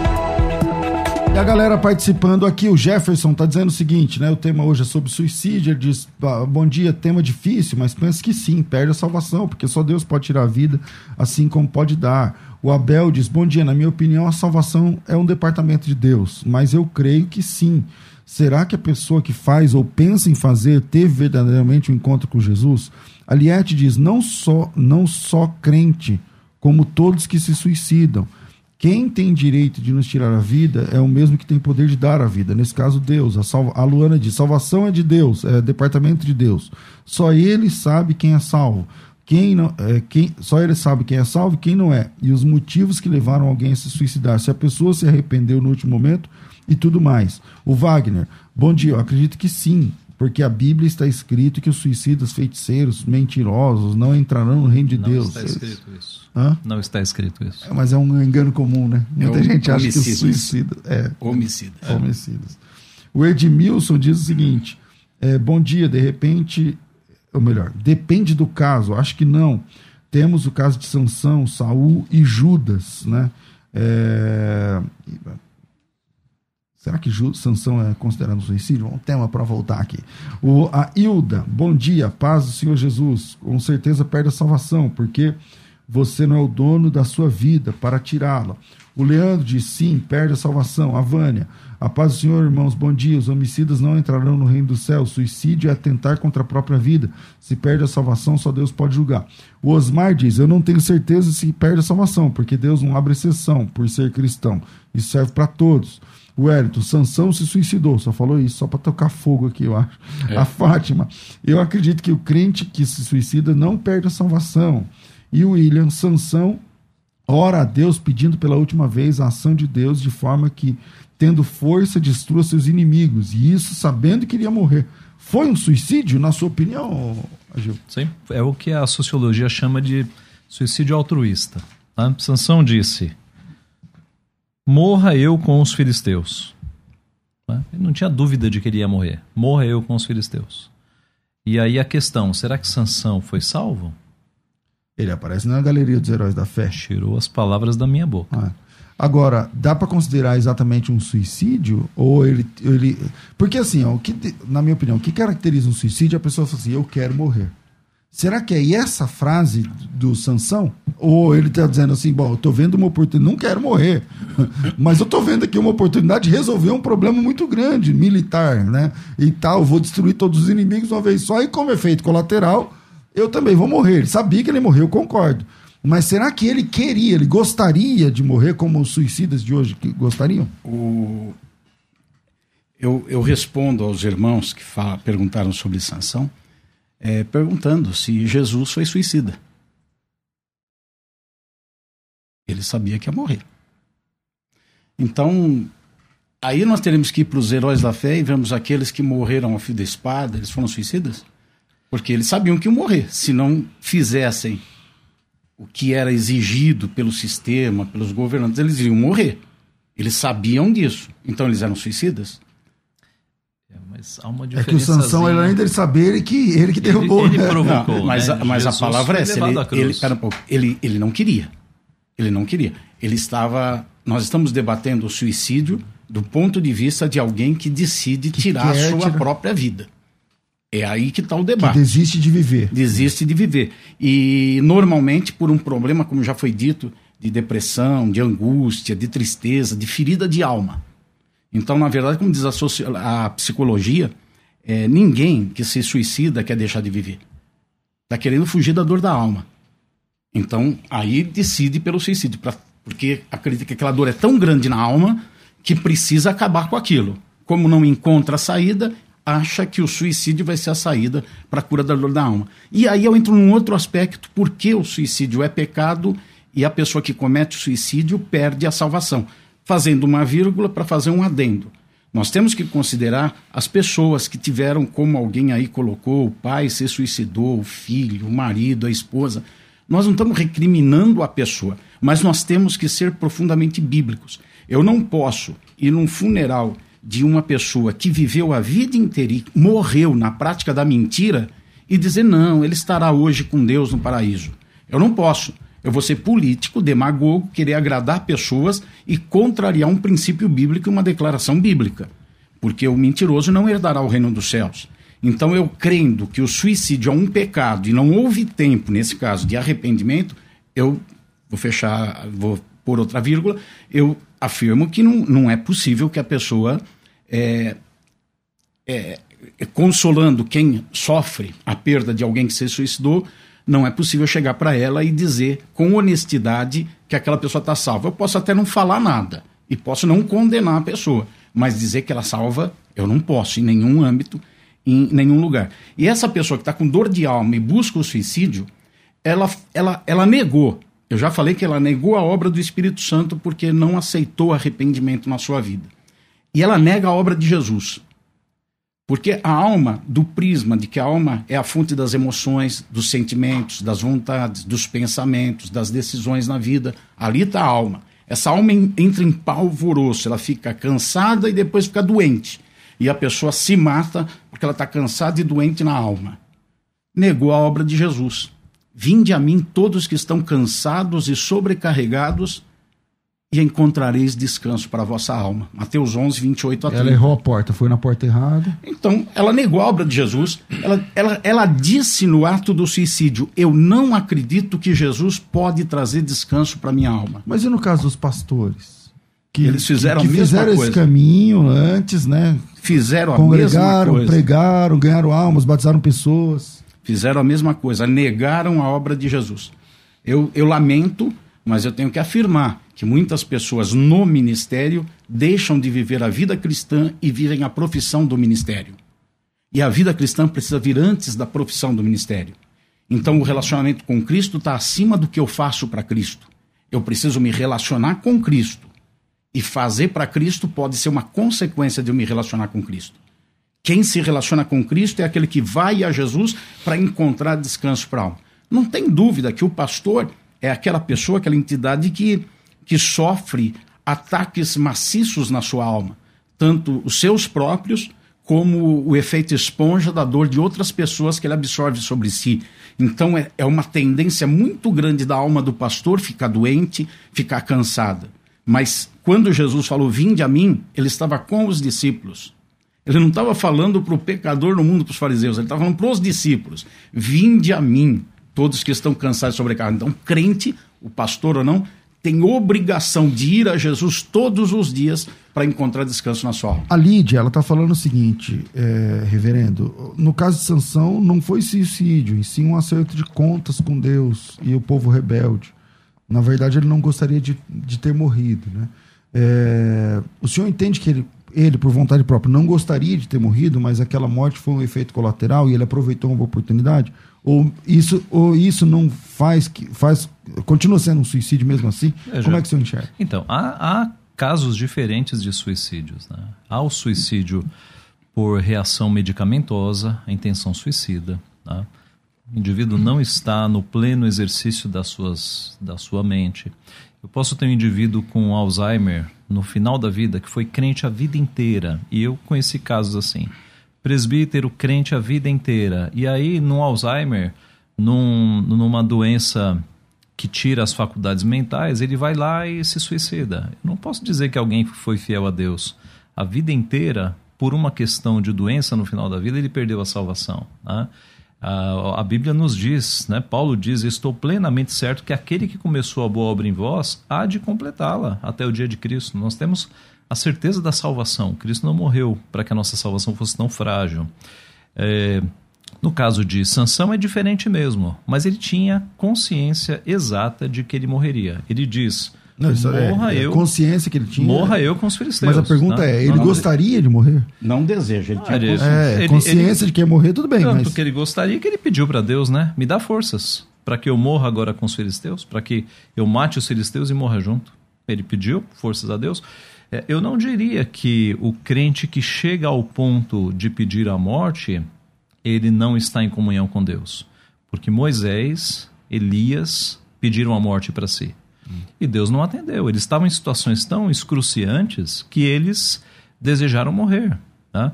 E a galera participando aqui, o Jefferson tá dizendo o seguinte, né? O tema hoje é sobre suicídio. Ele diz: Bom dia, tema difícil, mas pensa que sim, perde a salvação, porque só Deus pode tirar a vida, assim como pode dar. O Abel diz: Bom dia, na minha opinião, a salvação é um departamento de Deus, mas eu creio que sim. Será que a pessoa que faz ou pensa em fazer teve verdadeiramente um encontro com Jesus? Aliette diz: não só, não só crente, como todos que se suicidam. Quem tem direito de nos tirar a vida é o mesmo que tem poder de dar a vida. Nesse caso, Deus. A, salva, a Luana diz: salvação é de Deus, é departamento de Deus. Só ele sabe quem é salvo quem não, é, quem, só ele sabe quem é salvo e quem não é, e os motivos que levaram alguém a se suicidar, se a pessoa se arrependeu no último momento e tudo mais. O Wagner, bom dia, eu acredito que sim, porque a Bíblia está escrito que os suicidas, feiticeiros, mentirosos não entrarão no reino de não Deus. Está escrito isso. Hã? Não está escrito isso. É, mas é um engano comum, né? Muita É gente acha que os homicídios. suicidas. É, Homicida. homicidas. O Edmilson diz o seguinte: é, bom dia, de repente, ou melhor, depende do caso, acho que não. Temos o caso de Sansão, Saul e Judas, né? É, Será que Sansão é considerado um suicídio? Um tema para voltar aqui. O, a Hilda, bom dia, paz do Senhor Jesus. Com certeza perde a salvação, porque você não é o dono da sua vida para tirá-la. O Leandro diz sim, perde a salvação. A Vânia, a paz do Senhor, irmãos, bom dia. Os homicidas não entrarão no reino do céu. Suicídio é atentar contra a própria vida. Se perde a salvação, só Deus pode julgar. O Osmar diz: Eu não tenho certeza se perde a salvação, porque Deus não abre exceção por ser cristão. Isso serve para todos. O Wellington, Sansão se suicidou, só falou isso, só para tocar fogo aqui, eu acho. A Fátima, eu acredito que o crente que se suicida não perde a salvação. E o William, Sansão ora a Deus pedindo pela última vez a ação de Deus de forma que, tendo força, destrua seus inimigos. E isso sabendo que iria morrer. Foi um suicídio, na sua opinião, Agil? Sim, é o que a sociologia chama de suicídio altruísta. Tá? Sansão disse: Morra eu com os filisteus. Tá? Ele não tinha dúvida de que ele ia morrer. Morra eu com os filisteus. E aí a questão: será que Sansão foi salvo? Ele aparece na galeria dos heróis da fé. Tirou as palavras da minha boca. Ah. Agora, dá para considerar exatamente um suicídio? Ou ele. ele... Porque, assim, ó, o que, na minha opinião, o que caracteriza um suicídio é a pessoa fala assim: eu quero morrer. Será que é essa frase do Sansão? Ou ele está dizendo assim: bom, eu tô vendo uma oportunidade, não quero morrer, mas eu tô vendo aqui uma oportunidade de resolver um problema muito grande, militar, né? E tal, vou destruir todos os inimigos uma vez só, e como efeito colateral, eu também vou morrer. Ele sabia que ele morreu, eu concordo. Mas será que ele queria, ele gostaria de morrer como os suicidas de hoje gostariam? O- Eu, eu respondo aos irmãos que fala- perguntaram sobre Sansão, é, perguntando se Jesus foi suicida. Ele sabia que ia morrer. Então, aí nós teremos que ir para os heróis da fé e vemos aqueles que morreram ao fio da espada, eles foram suicidas? Porque eles sabiam que iam morrer. Se não fizessem o que era exigido pelo sistema, pelos governantes, eles iriam morrer. Eles sabiam disso. Então eles eram suicidas? É, mas há uma É diferença. que o Sansão, ele, além dele saber, ele que, ele que derrubou. ele né? provocou. Não, mas, né? a, mas a palavra é essa. Ele, ele, pera um pouco, ele, ele não queria. Ele não queria. Ele estava. Nós estamos debatendo o suicídio do ponto de vista de alguém que decide tirar quer a sua tirar. própria vida. É aí que está o Que debate. desiste de viver. desiste de viver. E normalmente por um problema, como já foi dito, de depressão, de angústia, de tristeza, de ferida de alma. Então, na verdade, como diz a, a psicologia, é, ninguém que se suicida quer deixar de viver. Está querendo fugir da dor da alma. Então, aí decide pelo suicídio, pra, porque acredita que aquela dor é tão grande na alma que precisa acabar com aquilo. Como não encontra a saída, acha que o suicídio vai ser a saída para a cura da dor da alma. E aí eu entro num outro aspecto, porque o suicídio é pecado e a pessoa que comete o suicídio perde a salvação. Fazendo uma vírgula para fazer um adendo. Nós temos que considerar as pessoas que tiveram, como alguém aí colocou, o pai se suicidou, o filho, o marido, a esposa. Nós não estamos recriminando a pessoa, mas nós temos que ser profundamente bíblicos. Eu não posso ir num funeral de uma pessoa que viveu a vida inteira e morreu na prática da mentira e dizer, não, ele estará hoje com Deus no paraíso. Eu não posso. Eu vou ser político, demagogo, querer agradar pessoas e contrariar um princípio bíblico e uma declaração bíblica. Porque o mentiroso não herdará o reino dos céus. Então, eu crendo que o suicídio é um pecado e não houve tempo, nesse caso, de arrependimento, eu vou fechar, vou pôr outra vírgula, eu afirmo que não, não é possível que a pessoa, é, é, consolando quem sofre a perda de alguém que se suicidou, não é possível chegar para ela e dizer com honestidade que aquela pessoa está salva. Eu posso até não falar nada e posso não condenar a pessoa, mas dizer que ela salva, eu não posso em nenhum âmbito, em nenhum lugar. E essa pessoa que está com dor de alma e busca o suicídio, ela, ela, ela negou. Eu já falei que ela negou a obra do Espírito Santo porque não aceitou arrependimento na sua vida. E ela nega a obra de Jesus. Porque a alma, do prisma de que a alma é a fonte das emoções, dos sentimentos, das vontades, dos pensamentos, das decisões na vida, ali está a alma. Essa alma entra em palvoroço, ela fica cansada e depois fica doente. E a pessoa se mata porque ela está cansada e doente na alma. Negou a obra de Jesus. Vinde a mim todos que estão cansados e sobrecarregados, e encontrareis descanso para a vossa alma. Mateus 11, 28 a 30. Ela errou a porta, foi na porta errada. Então, ela negou a obra de Jesus. Ela, ela, ela disse no ato do suicídio: Eu não acredito que Jesus pode trazer descanso para minha alma. Mas e no caso dos pastores? Que, Eles fizeram que, a mesma fizeram coisa. esse caminho antes, né? Fizeram a mesma Congregaram, coisa. pregaram, ganharam almas, batizaram pessoas. Fizeram a mesma coisa, negaram a obra de Jesus. Eu, eu lamento, mas eu tenho que afirmar que muitas pessoas no ministério deixam de viver a vida cristã e vivem a profissão do ministério. E a vida cristã precisa vir antes da profissão do ministério. Então o relacionamento com Cristo está acima do que eu faço para Cristo. Eu preciso me relacionar com Cristo. E fazer para Cristo pode ser uma consequência de eu me relacionar com Cristo. Quem se relaciona com Cristo é aquele que vai a Jesus para encontrar descanso para a alma. Não tem dúvida que o pastor é aquela pessoa, aquela entidade que, que sofre ataques maciços na sua alma, tanto os seus próprios como o efeito esponja da dor de outras pessoas que ele absorve sobre si. Então é, é uma tendência muito grande da alma do pastor ficar doente, ficar cansada. Mas quando Jesus falou, vinde a mim, ele estava com os discípulos. Ele não estava falando para o pecador no mundo, para os fariseus, ele estava falando para os discípulos: vinde a mim, todos que estão cansados e sobrecarregados. Então, crente, o pastor ou não, tem obrigação de ir a Jesus todos os dias para encontrar descanso na sua alma. A Lídia, ela tá falando o seguinte, é, reverendo, no caso de Sansão, não foi suicídio, e sim um acerto de contas com Deus e o povo rebelde. Na verdade, ele não gostaria de, de ter morrido, né? É, o senhor entende que ele, ele, por vontade própria, não gostaria de ter morrido, mas aquela morte foi um efeito colateral e ele aproveitou uma oportunidade? Ou isso, ou isso não faz que faz continua sendo um suicídio mesmo assim? É, Como já- é que senhor enxerga? Então, há, há casos diferentes de suicídios. Né? Há o suicídio por reação medicamentosa, a intenção suicida. Tá? O indivíduo não está no pleno exercício das suas, da sua mente. Eu posso ter um indivíduo com Alzheimer no final da vida que foi crente a vida inteira, e eu conheci casos assim. Presbítero crente a vida inteira, e aí no Alzheimer, num, numa doença que tira as faculdades mentais, ele vai lá e se suicida. Eu não posso dizer que alguém foi fiel a Deus a vida inteira, por uma questão de doença no final da vida, ele perdeu a salvação. Né? A, a Bíblia nos diz, né? Paulo diz: Estou plenamente certo que aquele que começou a boa obra em vós há de completá-la até o dia de Cristo. Nós temos a certeza da salvação. Cristo não morreu para que a nossa salvação fosse tão frágil. É, no caso de Sansão é diferente mesmo, mas ele tinha consciência exata de que ele morreria. Ele diz: Não, isso é- morra é eu, consciência que ele tinha. morra eu com os filisteus. Mas a pergunta né? é, ele Não, gostaria de morrer? Não deseja, ele tinha ele- consciência. É, Ele- consciência de que ia morrer, tudo bem, Tanto mas... que ele gostaria que ele pediu para Deus, né? Me dá forças para que eu morra agora com os filisteus, para que eu mate os filisteus e morra junto. Ele pediu forças a Deus. É, eu não diria que o crente que chega ao ponto de pedir a morte, ele não está em comunhão com Deus. Porque Moisés, Elias pediram a morte para si. E Deus não atendeu. Eles estavam em situações tão excruciantes que eles desejaram morrer. Tá?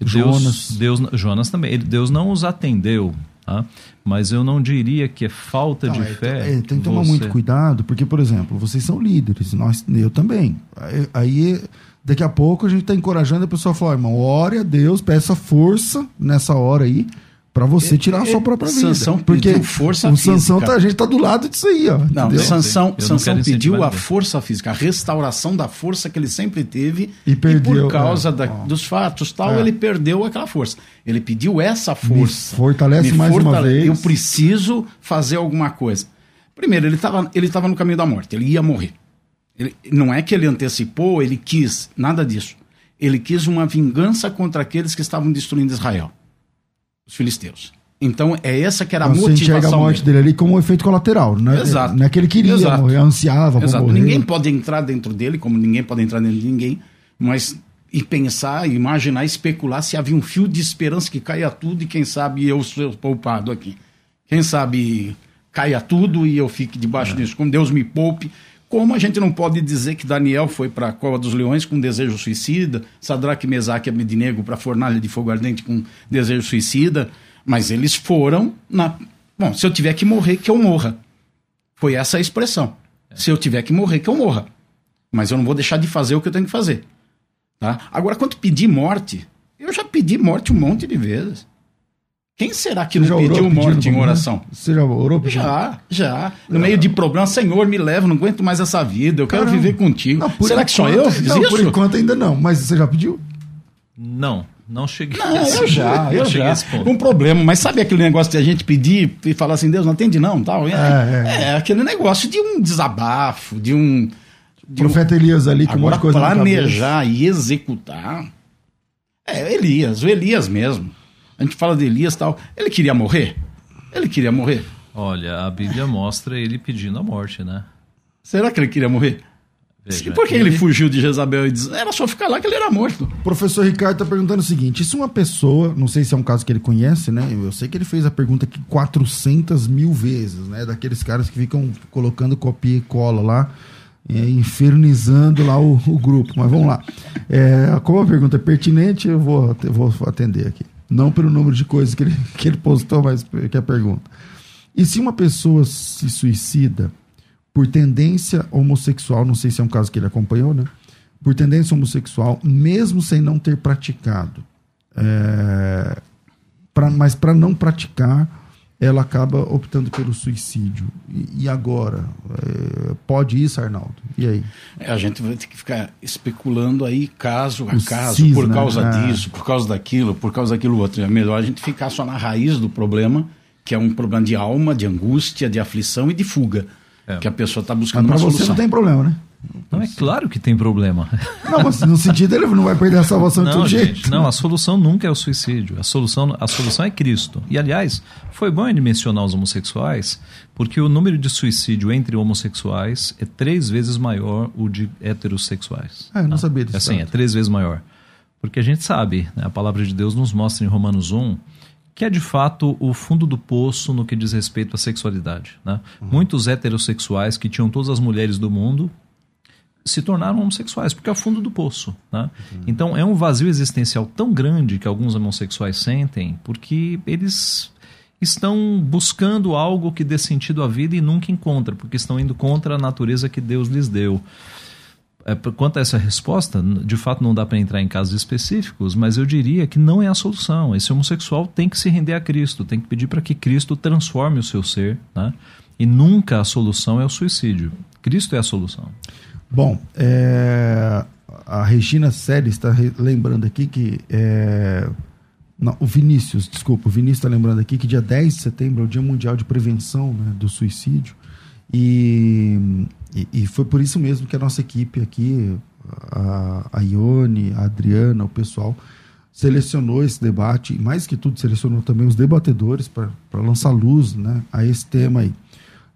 Jonas. Deus, Deus, Jonas também. Deus não os atendeu. Tá? Mas eu não diria que é falta Não, de é, fé. é, tem que tomar você- muito cuidado, porque, por exemplo, vocês são líderes, nós, eu também. Aí, daqui a pouco a gente está encorajando a pessoa a falar, irmão, ore a Deus, peça força nessa hora aí, para você tirar a sua própria vida. Sansão porque pediu força o Sansão física. tá, a gente tá do lado disso aí, ó. Não, entendeu? Sansão, Eu Sansão pediu a força física, a restauração da força que ele sempre teve E perdeu, por causa é. da- Ó. dos fatos tal, É. ele perdeu aquela força. Ele pediu essa força. fortalece mais uma vez. Eu preciso fazer alguma coisa. Primeiro, ele estava ele tava no caminho da morte, ele ia morrer. Ele- não é que ele antecipou, ele quis, nada disso. Ele quis uma vingança contra aqueles que estavam destruindo Israel, os filisteus. Então é essa que era a Então, Você motivação. enxerga a morte dele. dele ali como um efeito colateral, né? Exato. Não é que ele queria Exato. morrer, ansiava Exato. morrer. Ninguém pode entrar dentro dele, como ninguém pode entrar dentro de ninguém, mas e pensar, imaginar, especular se havia um fio de esperança que caia tudo e quem sabe eu sou poupado aqui. Quem sabe caia tudo e eu fique debaixo disso, como Deus me poupe. Como a gente não pode dizer que Daniel foi para a Cova dos Leões com desejo suicida, Sadraque, Mesaque e Abednego para a fornalha de fogo ardente com desejo suicida, mas eles foram na... Bom, se eu tiver que morrer, que eu morra. Foi essa a expressão. Se eu tiver que morrer, que eu morra. Mas eu não vou deixar de fazer o que eu tenho que fazer. Tá? Agora, quanto pedir morte, eu já pedi morte um monte de vezes. Quem será que não orou pediu pedindo morte em oração? Você já orou pedindo? Já, já. No meio de problema, Senhor, me leva, não aguento mais essa vida, eu quero Caramba. viver contigo. Não, será que só eu fiz não, isso? Por enquanto ainda não, mas você já pediu? Não, não cheguei. Não, eu já, eu cheguei já. a esse ponto. Um problema, mas sabe aquele negócio de a gente pedir e falar assim, Deus, não atende não, tal? É, É, é aquele negócio de um desabafo, de um... de um- Profeta Elias ali com um monte Agora, de coisa planejar e executar. É, Elias, o Elias mesmo. A gente fala de Elias e tal. Ele queria morrer? Ele queria morrer. Olha, a Bíblia mostra ele pedindo a morte, né? Será que ele queria morrer? Veja, e por que ele fugiu de Jezabel e disse, era só ficar lá que ele era morto? O professor Ricardo está perguntando o seguinte: se uma pessoa, não sei se é um caso que ele conhece, né? Eu sei que ele fez a pergunta aqui 400 mil vezes, né? Daqueles caras que ficam colocando copia e cola lá, é, infernizando lá o, o grupo. Mas vamos lá. É, como a pergunta é pertinente, eu vou, eu vou atender aqui. Não pelo número de coisas que ele, que ele postou, mas que é a pergunta. E se uma pessoa se suicida por tendência homossexual, não sei se é um caso que ele acompanhou, né? Por tendência homossexual, mesmo sem não ter praticado, é, pra, mas para não praticar, ela acaba optando pelo suicídio. E, e agora? É, pode isso, Arnaldo? E aí? É, a gente vai ter que ficar especulando aí caso a O caso, cis, por né? causa Ah. disso, por causa daquilo, por causa daquilo outro. É melhor a gente ficar só na raiz do problema, que é um problema de alma, de angústia, de aflição e de fuga. É. Que a pessoa está Mas buscando para uma você solução. não tem problema, né? Não, é claro que tem problema. Não, mas no sentido ele não vai perder a salvação de Não, todo gente, jeito. não, a solução nunca é o suicídio. A solução, a solução é Cristo. E, aliás, foi bom ele mencionar os homossexuais, porque o número de suicídio entre homossexuais é três vezes maior o de heterossexuais. Ah, eu não Tá? sabia disso, É assim, é três vezes maior. Porque a gente sabe, né, a palavra de Deus nos mostra em Romanos 1 que é de fato o fundo do poço no que diz respeito à sexualidade. Né? Uhum. Muitos heterossexuais que tinham todas as mulheres do mundo se tornaram homossexuais, porque é o fundo do poço. Né? Então é um vazio existencial tão grande que alguns homossexuais sentem, porque eles estão buscando algo que dê sentido à vida e nunca encontram, porque estão indo contra a natureza que Deus lhes deu. É, quanto a essa resposta, de fato não dá para entrar em casos específicos, mas eu diria que não é a solução. Esse homossexual tem que se render a Cristo, tem que pedir para que Cristo transforme o seu ser, né? E nunca a solução é o suicídio. Cristo é a solução. Bom, é, a Regina Séries está lembrando aqui que. é, não, o Vinícius, desculpa, o Vinícius está lembrando aqui que dia 10 de setembro é o Dia Mundial de Prevenção né, do Suicídio. E, e, e foi por isso mesmo que a nossa equipe aqui, a, a Ione, a Adriana, o pessoal, selecionou esse debate e, mais que tudo, selecionou também os debatedores para lançar luz né, a esse tema aí.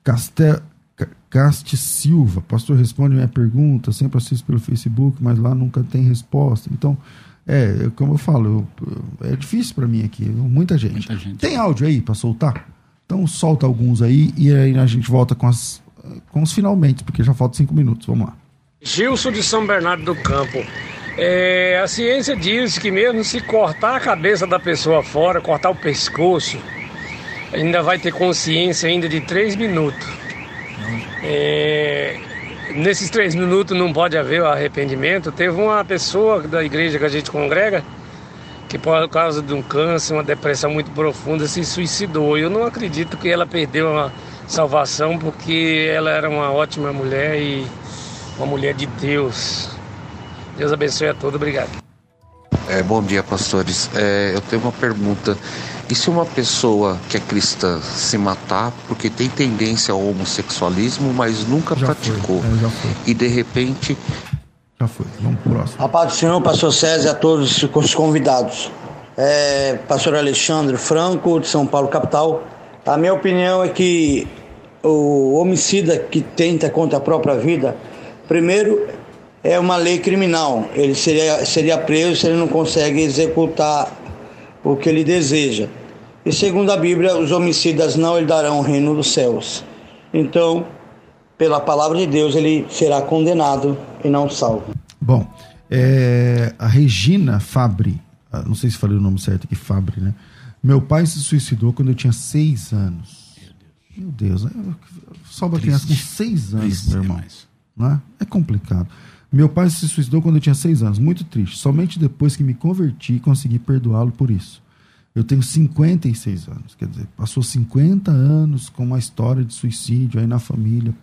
Castel, Ca- Caste Silva, pastor responde minha pergunta, sempre assisto pelo Facebook, mas lá nunca tem resposta. Então, é, como eu falo, eu- é difícil para mim aqui, muita gente. Muita gente. Tem áudio aí para soltar? Então solta alguns aí e aí a gente volta com, as, com os finalmente, porque já falta cinco minutos. Vamos lá. Gilson de São Bernardo do Campo. É, a ciência diz que mesmo se cortar a cabeça da pessoa fora, cortar o pescoço, ainda vai ter consciência ainda de três minutos. É, nesses três minutos não pode haver arrependimento. Teve uma pessoa da igreja que a gente congrega que por causa de um câncer, uma depressão muito profunda, se suicidou. Eu não acredito que ela perdeu a salvação porque ela era uma ótima mulher e uma mulher de Deus. Deus abençoe a todos. Obrigado. É, bom dia, pastores. É, eu tenho uma pergunta. E se uma pessoa que é cristã se matar porque tem tendência ao homossexualismo, mas nunca Já praticou, foi, é, foi. e de repente Já foi. Vamos pro próximo. A paz do Senhor, pastor César e a todos os convidados. é, pastor Alexandre Franco, de São Paulo, capital. A minha opinião é que o homicida que tenta contra a própria vida, primeiro, é uma lei criminal. Ele seria, seria preso se ele não consegue executar o que ele deseja. E segundo a Bíblia, os homicidas não herdarão o reino dos céus. Então, pela palavra de Deus, ele será condenado e não salvo. Bom, é, a Regina Fabri, ah, não sei se falei o nome certo aqui, Fabri, né? Meu pai se suicidou quando eu tinha seis anos. Meu Deus, salva criança com seis anos, Triste meu irmão. Não é? é complicado. Meu pai se suicidou quando eu tinha seis anos, muito triste. Somente depois que me converti consegui perdoá-lo por isso. Eu tenho 56 anos, quer dizer, passou 50 anos com uma história de suicídio aí na família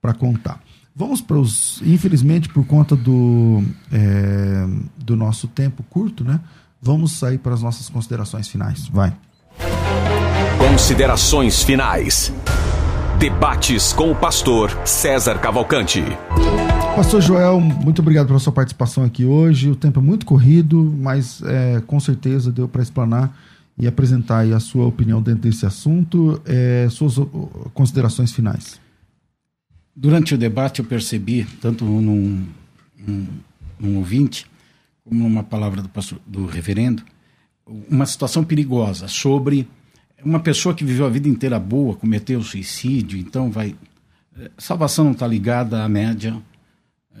para contar. Vamos para os. Infelizmente, por conta do, é, do nosso tempo curto, né? Vamos sair para as nossas considerações finais. Vai. Considerações finais. Debates com o pastor César Cavalcante. Pastor Joel, muito obrigado pela sua participação aqui hoje. O tempo é muito corrido, mas é, com certeza deu para explanar e apresentar a sua opinião dentro desse assunto. É, suas considerações finais. Durante o debate eu percebi, tanto num, num, num ouvinte, como numa palavra do, pastor, do reverendo, uma situação perigosa sobre uma pessoa que viveu a vida inteira boa, cometeu suicídio, então vai. Eh, salvação não está ligada à média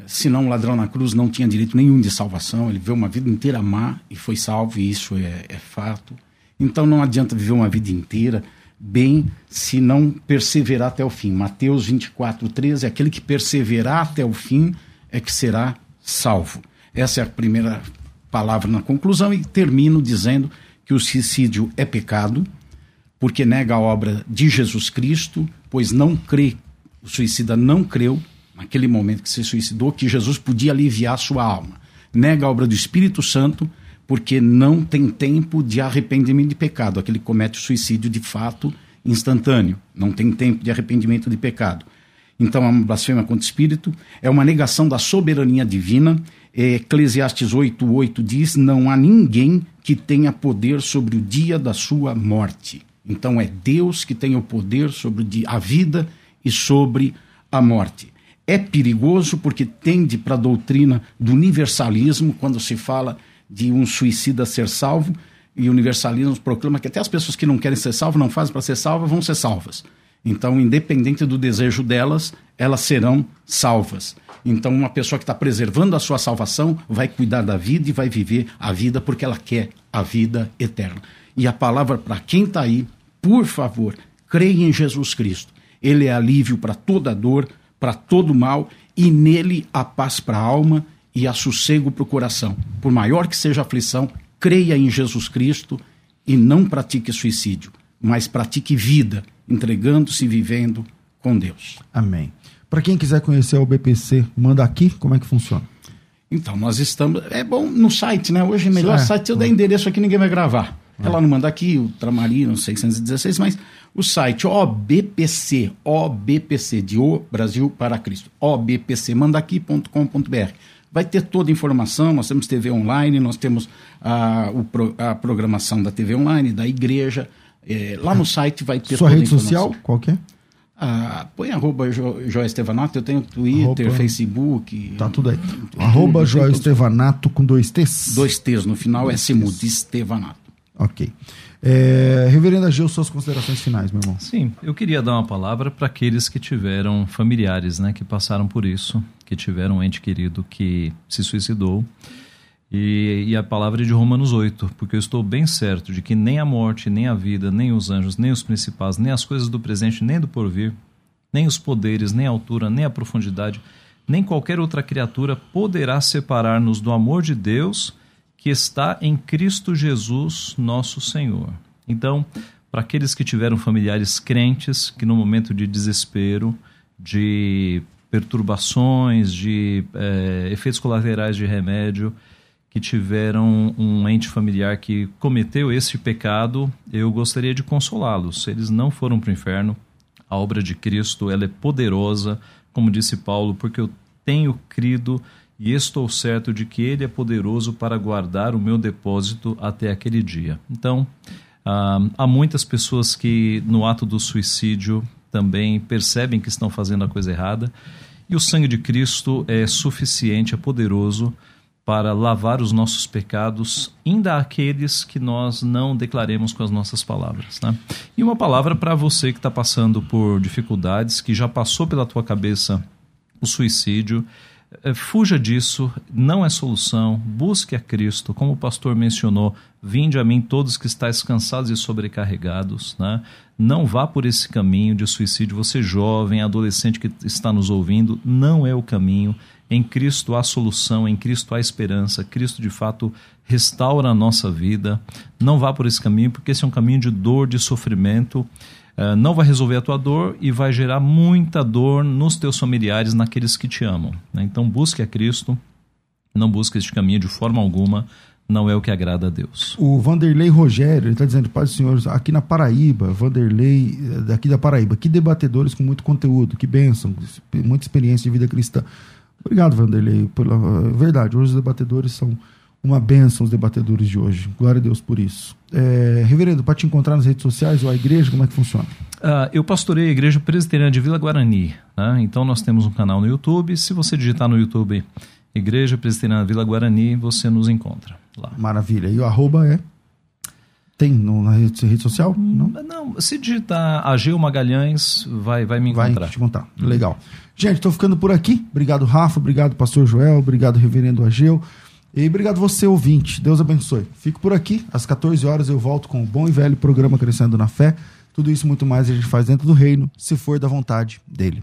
senão o ladrão na cruz não tinha direito nenhum de salvação, ele viveu uma vida inteira má e foi salvo, e isso é, é fato. Então não adianta viver uma vida inteira bem se não perseverar até o fim. Mateus 24, 13, aquele que perseverar até o fim é que será salvo. Essa é a primeira palavra na conclusão e termino dizendo que o suicídio é pecado, porque nega a obra de Jesus Cristo, pois não crê, o suicida não creu naquele momento que se suicidou, que Jesus podia aliviar sua alma. Nega a obra do Espírito Santo, porque não tem tempo de arrependimento de pecado. Aquele que comete suicídio de fato instantâneo, não tem tempo de arrependimento de pecado. Então, é uma blasfêmia contra o Espírito, é uma negação da soberania divina. Eclesiastes 8,8 diz: Não há ninguém que tenha poder sobre o dia da sua morte. Então, é Deus que tem o poder sobre a vida e sobre a morte é perigoso porque tende para a doutrina do universalismo, quando se fala de um suicida ser salvo, e o universalismo proclama que até as pessoas que não querem ser salvas, não fazem para ser salvas, vão ser salvas. Então, independente do desejo delas, elas serão salvas. Então, uma pessoa que está preservando a sua salvação vai cuidar da vida e vai viver a vida porque ela quer a vida eterna. E a palavra para quem está aí, por favor, creia em Jesus Cristo. Ele é alívio para toda dor, para todo mal, e nele a paz para a alma e a sossego para o coração. Por maior que seja a aflição, creia em Jesus Cristo e não pratique suicídio, mas pratique vida, entregando-se e vivendo com Deus. Amém. Para quem quiser conhecer o BPC, manda aqui, como é que funciona? Então, nós estamos. É bom no site, né? Hoje é melhor certo. site. Se eu der endereço aqui, ninguém vai gravar. É. Ela não manda aqui, o Tramarino 616, mas o site OBPC, OBPC, de O Brasil para Cristo, obpcmandaqui.com.br. Vai ter toda a informação, nós temos TV online, nós temos a, o, a programação da TV online, da igreja. É, lá no site vai ter Sua rede social, qual que é? Ah, põe arroba jo, Estevanato, eu tenho Twitter, arroba, Facebook. Tá tudo aí. arroba Joia Estevanato com dois T's. Dois T's no final, dois é Simude Estevanato. Ok. É, Reverenda Gil, suas considerações finais, meu irmão. Sim, eu queria dar uma palavra para aqueles que tiveram familiares, né, que passaram por isso, que tiveram um ente querido que se suicidou. E, e, a palavra é de Romanos 8, porque eu estou bem certo de que nem a morte, nem a vida, nem os anjos, nem os principais, nem as coisas do presente, nem do porvir, nem os poderes, nem a altura, nem a profundidade, nem qualquer outra criatura poderá separar-nos do amor de Deus que está em Cristo Jesus, nosso Senhor. Então, para aqueles que tiveram familiares crentes, que no momento de desespero, de perturbações, de é, efeitos colaterais de remédio, que tiveram um ente familiar que cometeu esse pecado, eu gostaria de consolá-los. Eles não foram para o inferno. A obra de Cristo ela é poderosa, como disse Paulo, porque eu tenho crido e estou certo de que Ele é poderoso para guardar o meu depósito até aquele dia. Então, ah, há muitas pessoas que no ato do suicídio também percebem que estão fazendo a coisa errada e o sangue de Cristo é suficiente, é poderoso para lavar os nossos pecados, ainda aqueles que nós não declaremos com as nossas palavras. Né? E uma palavra para você que está passando por dificuldades, que já passou pela tua cabeça o suicídio, fuja disso, não é solução, busque a Cristo, como o pastor mencionou, vinde a mim todos que estáis cansados e sobrecarregados, né? não vá por esse caminho de suicídio, você jovem, adolescente que está nos ouvindo, não é o caminho, em Cristo há solução, em Cristo há esperança, Cristo de fato restaura a nossa vida, não vá por esse caminho, porque esse é um caminho de dor, de sofrimento, Uh, não vai resolver a tua dor e vai gerar muita dor nos teus familiares, naqueles que te amam. Né? Então busque a Cristo, não busque este caminho de forma alguma, não é o que agrada a Deus. O Vanderlei Rogério, está dizendo, Pai do Senhor, aqui na Paraíba, Vanderlei, eh, daqui da Paraíba, que debatedores com muito conteúdo, que bênção, muita experiência de vida cristã. Obrigado, Vanderlei, pela eh, verdade. Hoje os debatedores são uma benção os debatedores de hoje. Glória a Deus por isso. É, reverendo, para te encontrar nas redes sociais ou a igreja, como é que funciona? Uh, eu pastorei a Igreja Presbiteriana de Vila Guarani. Né? Então nós temos um canal no YouTube. Se você digitar no YouTube Igreja Presbiteriana Vila Guarani, você nos encontra lá. Maravilha. E o arroba é? Tem no, na rede, rede social? Não? Não, se digitar Ageu Magalhães, vai, vai me encontrar. Vai te encontrar. Legal. Gente, estou ficando por aqui. Obrigado, Rafa. Obrigado, Pastor Joel. Obrigado, Reverendo Ageu. E obrigado você, ouvinte. Deus abençoe. Fico por aqui. Às 14 horas eu volto com o bom e velho programa Crescendo na Fé. Tudo isso muito mais a gente faz dentro do reino, se for da vontade dele.